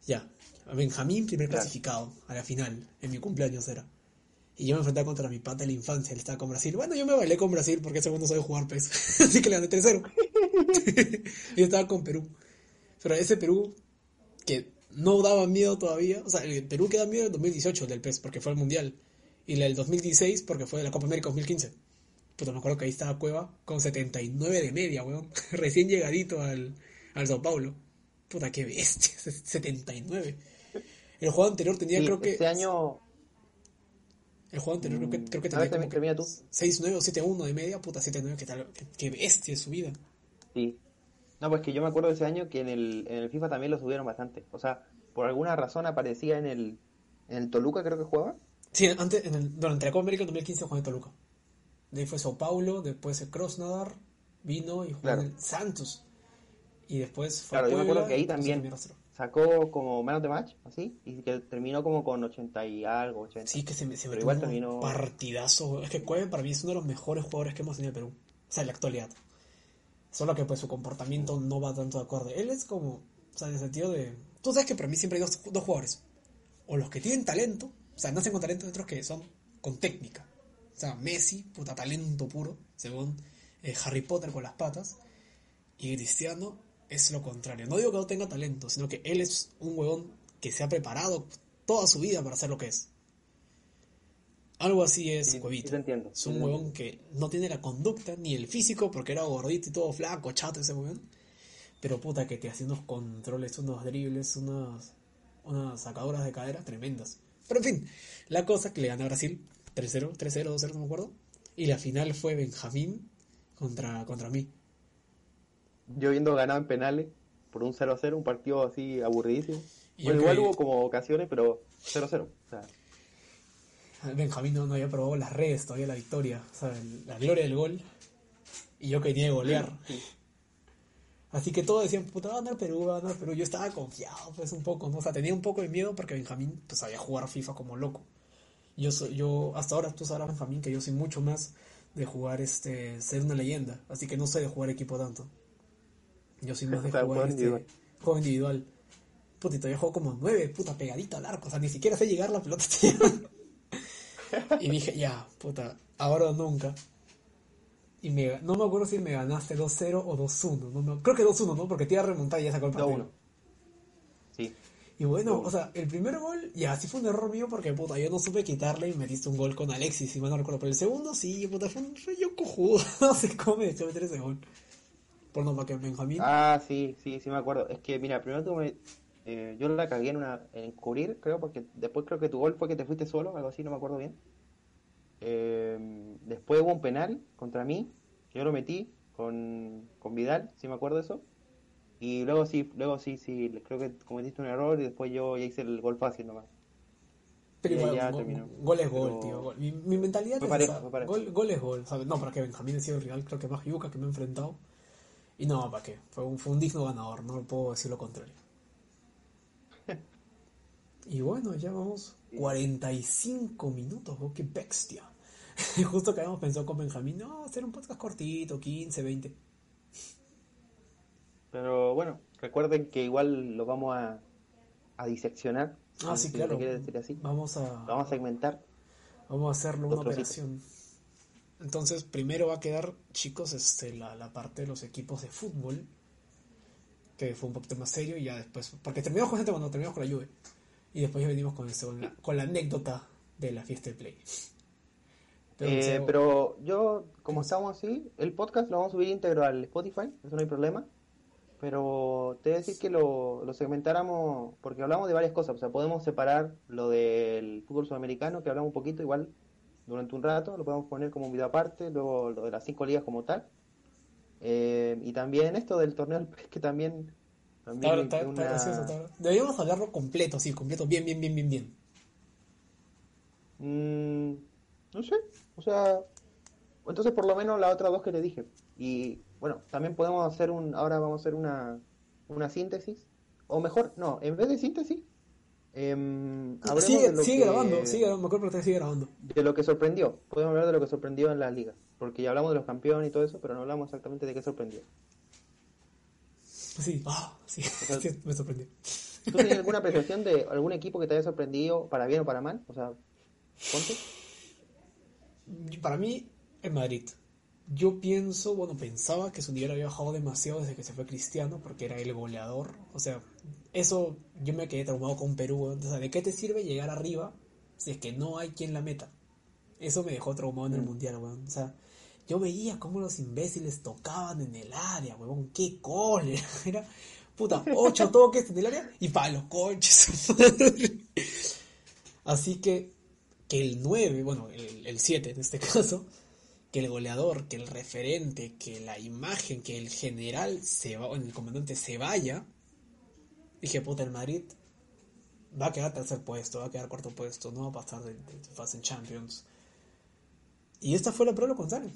Ya, Benjamín, primer Claro. clasificado a la final, en mi cumpleaños era. Y yo me enfrentaba contra mi pata de la infancia, él estaba con Brasil. Bueno, yo me bailé con Brasil porque ese no sabe jugar PES. *laughs* Así que le gané 3-0. *laughs* y yo estaba con Perú. Pero ese Perú que no daba miedo todavía, o sea, el Perú que da miedo el 2018, el del PES, porque fue el Mundial. Y el del 2016 porque fue de la Copa América 2015. Puta, me acuerdo que ahí estaba Cueva con 79 de media, weón. *laughs* Recién llegadito al, al Sao Paulo. Puta, qué bestia, 79. El juego anterior tenía, Sí, creo que. Este año, El juego anterior creo que, creo que ver, tenía como termina que tú. 6-9 o 7-1 de media, puta 7-9, qué tal, qué, bestia es su vida. sí. No, pues que yo me acuerdo de ese año que en el, en el FIFA también lo subieron bastante. O sea, por alguna razón aparecía en el, en el Toluca, creo que jugaba. Sí, antes, en el, durante la Copa América del 2015 jugó en Toluca. De ahí fue Sao Paulo, después el Krasnodar, vino y jugó Claro. en el Santos. Y después fue Claro, a yo me acuerdo Puebla, que ahí también. Sacó como Man of the Match, así, y que terminó como con 80 y algo, 80. Sí, que se, me- se metió igual un terminó- partidazo. Es que Cueva para mí es uno de los mejores jugadores que hemos tenido en Perú. O sea, en la actualidad. Solo que pues su comportamiento no va tanto de acuerdo. Él es como, o sea, en el sentido de... Tú sabes que para mí siempre hay dos, dos jugadores. O los que tienen talento, o sea, nacen con talento, y otros que son con técnica. O sea, Messi, puta talento puro, según eh, Harry Potter con las patas. Y Cristiano es lo contrario. No digo que no tenga talento, sino que él es un huevón que se ha preparado toda su vida para ser lo que es. Algo así es Sí, Cuevita. entiendo, Es un huevón que no tiene la conducta ni el físico porque era gordito y todo flaco, chato ese huevón. Pero puta que te hace unos controles, unos dribles, unas, unas sacadoras de cadera tremendas. Pero en fin, la cosa que le gana a Brasil 3-0, 3-0, 2-0, no me acuerdo. Y la final fue Benjamín contra, contra mí. Yo viendo ganado en penales por un 0-0, un partido así aburridísimo. Bueno, igual hubo como ocasiones, pero 0-0. O sea, Benjamín no, no había probado las redes todavía la victoria, o sea, la gloria del gol. Y yo quería golear. Así que todos decían, puta, va a ganar Perú, va a ganar Perú. Yo estaba confiado, pues un poco, ¿no? O sea, tenía un poco de miedo porque Benjamín, pues, sabía jugar FIFA como loco. Yo, soy, yo hasta ahora, tú sabrás, Benjamín, que yo soy mucho más de jugar este ser una leyenda, así que no sé de jugar equipo tanto. Yo soy más *laughs* de jugar juego este, individual. juego individual. Puta, y todavía juego como nueve, puta, pegadito al arco, o sea, ni siquiera sé llegar la pelota. *laughs* y dije, ya, puta, ahora o nunca. Y me, no me acuerdo si me ganaste 2-0 o 2-1. No me- creo que 2-1, ¿no? Porque te iba a remontar y ya sacó el partido. 2-1. Sí. Y bueno, o sea, el primer gol, ya, sí fue un error mío porque, puta, yo no supe quitarle y metiste un gol con Alexis, si mal no recuerdo. Pero el segundo, sí, puta, fue, un, fue yo cojudo. *laughs* no sé cómo me echó meter ese gol. Por no, para que Benjamín. Ah, sí, sí, sí me acuerdo. Es que, mira, primero tú me- eh, yo la cagué en, una, en cubrir, creo, porque después creo que tu gol fue que te fuiste solo, algo así, no me acuerdo bien. Eh, después hubo un penal contra mí, que yo lo metí con, con Vidal, si me acuerdo de eso. Y luego sí, luego sí, sí, creo que cometiste un error y después yo ya hice el gol fácil nomás. pero ya- igual, ya go- terminó. gol es gol, Pero- tío. gol. Mi, mi mentalidad Fue es parejo, esa, fue parejo. Gol, gol es gol. ¿sabes? No, para que Benjamín ha sido el rival, creo que más yuca que me he enfrentado. Y no, para qué. Fue un, fue un digno ganador, no puedo decir lo contrario. *laughs* Y bueno, ya vamos 45 minutos, oh, qué bestia. *laughs* Justo que habíamos pensado con Benjamín, no, hacer un podcast cortito, 15, 20. Pero bueno, recuerden que igual lo vamos a, a diseccionar. Ah, sí, claro. quiere decir así. Vamos a, Lo vamos a segmentar. vamos a hacerlo una operación. Entonces, primero va a quedar, chicos, este, la, la parte de los equipos de fútbol, que fue un poquito más serio, y ya después, porque terminamos con gente cuando terminamos con la Juve, y después ya venimos con, este, con, la, con la anécdota de la fiesta de Play. Pero, Eh, pero yo, como estamos así, el podcast lo vamos a subir íntegro al Spotify, eso no hay problema. Pero te voy a decir que lo, lo segmentáramos, porque hablamos de varias cosas, o sea, podemos separar lo del fútbol sudamericano, que hablamos un poquito igual durante un rato, lo podemos poner como un video aparte, luego lo de las cinco ligas como tal. Eh, y también esto del torneo del PES, que también, también está, está- es está una- gracioso, está- Deberíamos hablarlo completo, sí, completo, bien, bien, bien, bien, bien. Mm, no sé, o sea, entonces por lo menos las otras dos que te dije. Y bueno, también podemos hacer un, ahora vamos a hacer una, una síntesis, o mejor, no, en vez de síntesis, em, Sigue, de lo sigue que, grabando, sigue grabando, me acuerdo que sigue grabando. de lo que sorprendió. Podemos hablar de lo que sorprendió en la liga, porque ya hablamos de los campeones y todo eso, pero no hablamos exactamente de qué sorprendió. Sí, ah, sí, sea- *laughs* sí, me sorprendió. ¿Tú tienes alguna apreciación de algún equipo que te haya sorprendido para bien o para mal? O sea, ponte. Para mí, en Madrid. Yo pienso, bueno, pensaba que su nivel había bajado demasiado desde que se fue Cristiano, porque era el goleador. O sea, eso yo me quedé traumado con Perú. O sea, ¿de qué te sirve llegar arriba si es que no hay quien la meta? Eso me dejó traumado en el mundial, weón. O sea, yo veía cómo los imbéciles tocaban en el área, weón. ¡Qué gol! *laughs* Era, puta, ocho *laughs* toques en el área y para los coches. *laughs* Así que, que el 9, bueno, el, el 7 en este caso, que el goleador, que el referente, que la imagen, que el general se va, bueno, el comandante se vaya, dije, puta, el Madrid va a quedar tercer puesto, va a quedar cuarto puesto, no va a pasar de, de fase en Champions. Y esta fue la prueba lo contrario.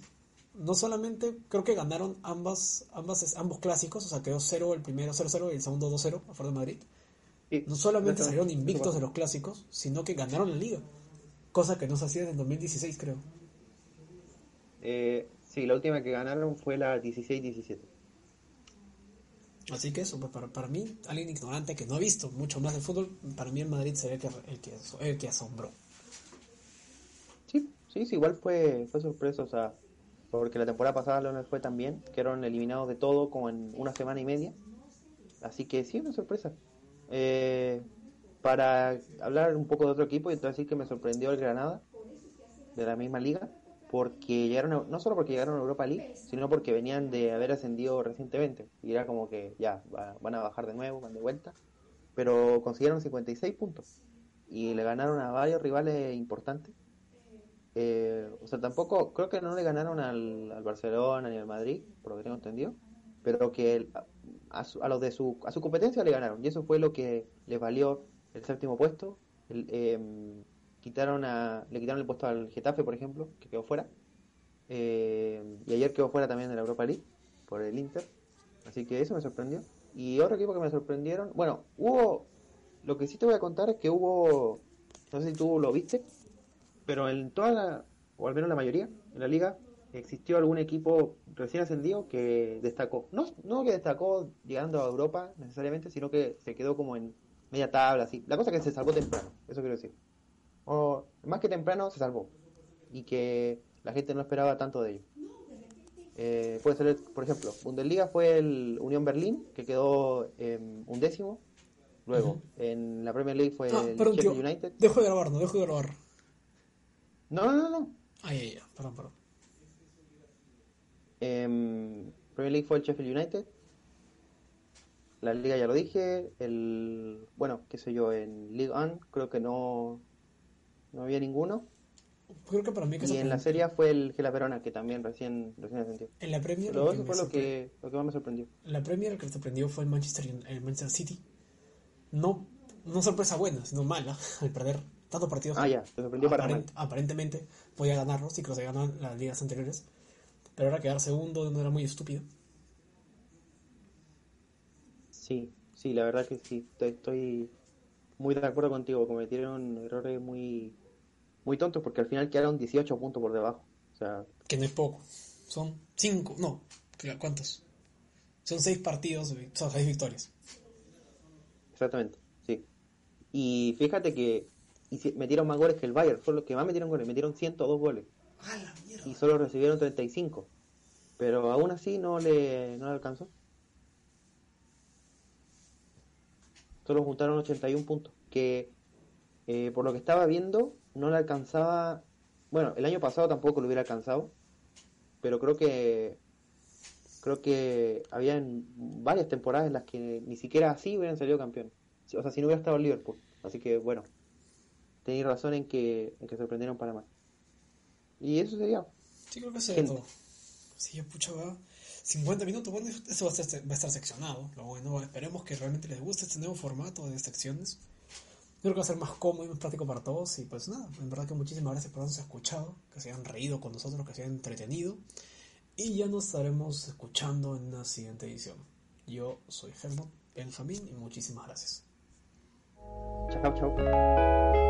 No solamente creo que ganaron ambas, ambas, ambos clásicos, o sea, quedó 0 el primero 0-0 y el segundo 2-0 a favor de Madrid. No solamente salieron invictos de los clásicos, sino que ganaron la liga. Cosa que no se hacía desde el 2016, creo. Eh, sí, la última que ganaron fue la 16-17. Así que eso, pues, para, para mí, alguien ignorante que no ha visto mucho más de fútbol, para mí el Madrid sería el que, el que, el que asombró. Sí, sí, sí, igual fue, fue sorpresa, o sea, porque la temporada pasada no les fue tan bien, quedaron eliminados de todo como en una semana y media. Así que sí, una sorpresa. Eh, para hablar un poco de otro equipo, y decir que me sorprendió el Granada, de la misma liga, porque llegaron, no solo porque llegaron a Europa League, sino porque venían de haber ascendido recientemente. Y era como que ya, va- van a bajar de nuevo, van de vuelta. Pero consiguieron 56 puntos. Y le ganaron a varios rivales importantes. Eh, o sea, tampoco, creo que no le ganaron al, al Barcelona ni al Madrid, por lo que tengo entendido, pero que a, su- a los de su, a su competencia le ganaron, y eso fue lo que les valió el séptimo puesto. Em, quitaron a, le quitaron el puesto al Getafe, por ejemplo, que quedó fuera, Eh, y ayer quedó fuera también de la Europa League por el Inter, así que eso me sorprendió. Y otro equipo que me sorprendieron, bueno, hubo, lo que sí te voy a contar es que hubo, no sé si tú lo viste, pero en toda la, o al menos la mayoría, en la liga, existió algún equipo recién ascendido que destacó. No, no que destacó llegando a Europa necesariamente, sino que se quedó como en media tabla, así. La cosa es que se salvó temprano, eso quiero decir. O más que temprano, se salvó. Y que la gente no esperaba tanto de ellos. Eh, puede ser, por ejemplo, Bundesliga fue el Unión Berlín, que quedó en undécimo. Luego, en la Premier League fue Ah, el perdón, tío. Sheffield United. Dejo de grabar, no dejo de grabar. No, no, no, no. Ay, ay, ay, perdón, perdón. En Premier League fue el Sheffield United. La Liga ya lo dije. El, bueno, qué sé yo, en League One creo que no, no había ninguno. Creo que para mí que Y se en la Serie fue el Gela Verona, que también recién, recién ascendió. En la Premier, lo que fue lo que, lo que más me sorprendió. En la Premier el que me sorprendió fue el Manchester, el Manchester City. No, no sorpresa buena, sino mala, *laughs* al perder tantos partidos. Ah, ya, te sorprendió para. Aparent- Aparentemente podía ganarlos, sí que los había ganado en las ligas anteriores. Pero ahora quedar segundo una era muy estúpido. Sí, sí, la verdad que sí. Estoy, estoy muy de acuerdo contigo. Cometieron errores muy, muy tontos porque al final quedaron 18 puntos por debajo. O sea, Que no es poco. Son cinco, no, claro, ¿cuántos? Son seis partidos, son seis victorias. Exactamente, sí. Y fíjate que metieron más goles que el Bayern, fue los que más metieron goles, metieron 102 goles ¡Ah, la mierda! y solo recibieron 35. Pero aún así no le, no le alcanzó. Solo juntaron 81 puntos, que eh, por lo que estaba viendo no le alcanzaba, bueno, el año pasado tampoco lo hubiera alcanzado, pero creo que creo que había varias temporadas en las que ni siquiera así hubieran salido campeones. O sea, si no hubiera estado el Liverpool. Así que bueno, tenéis razón en que, en que sorprendieron para. Y eso sería. Sí, creo que eso es todo. Sí, ya pucha, va. 50 minutos, bueno, eso va a, estar, seccionado. Lo esperemos que realmente les guste este nuevo formato de secciones. Creo que va a ser más cómodo y más práctico para todos. Y pues nada, en verdad que muchísimas gracias por habernos escuchado, que se hayan reído con nosotros, que se hayan entretenido. Y ya nos estaremos escuchando en una siguiente edición. Yo soy Helmut Benjamín y muchísimas gracias. Chao, chao.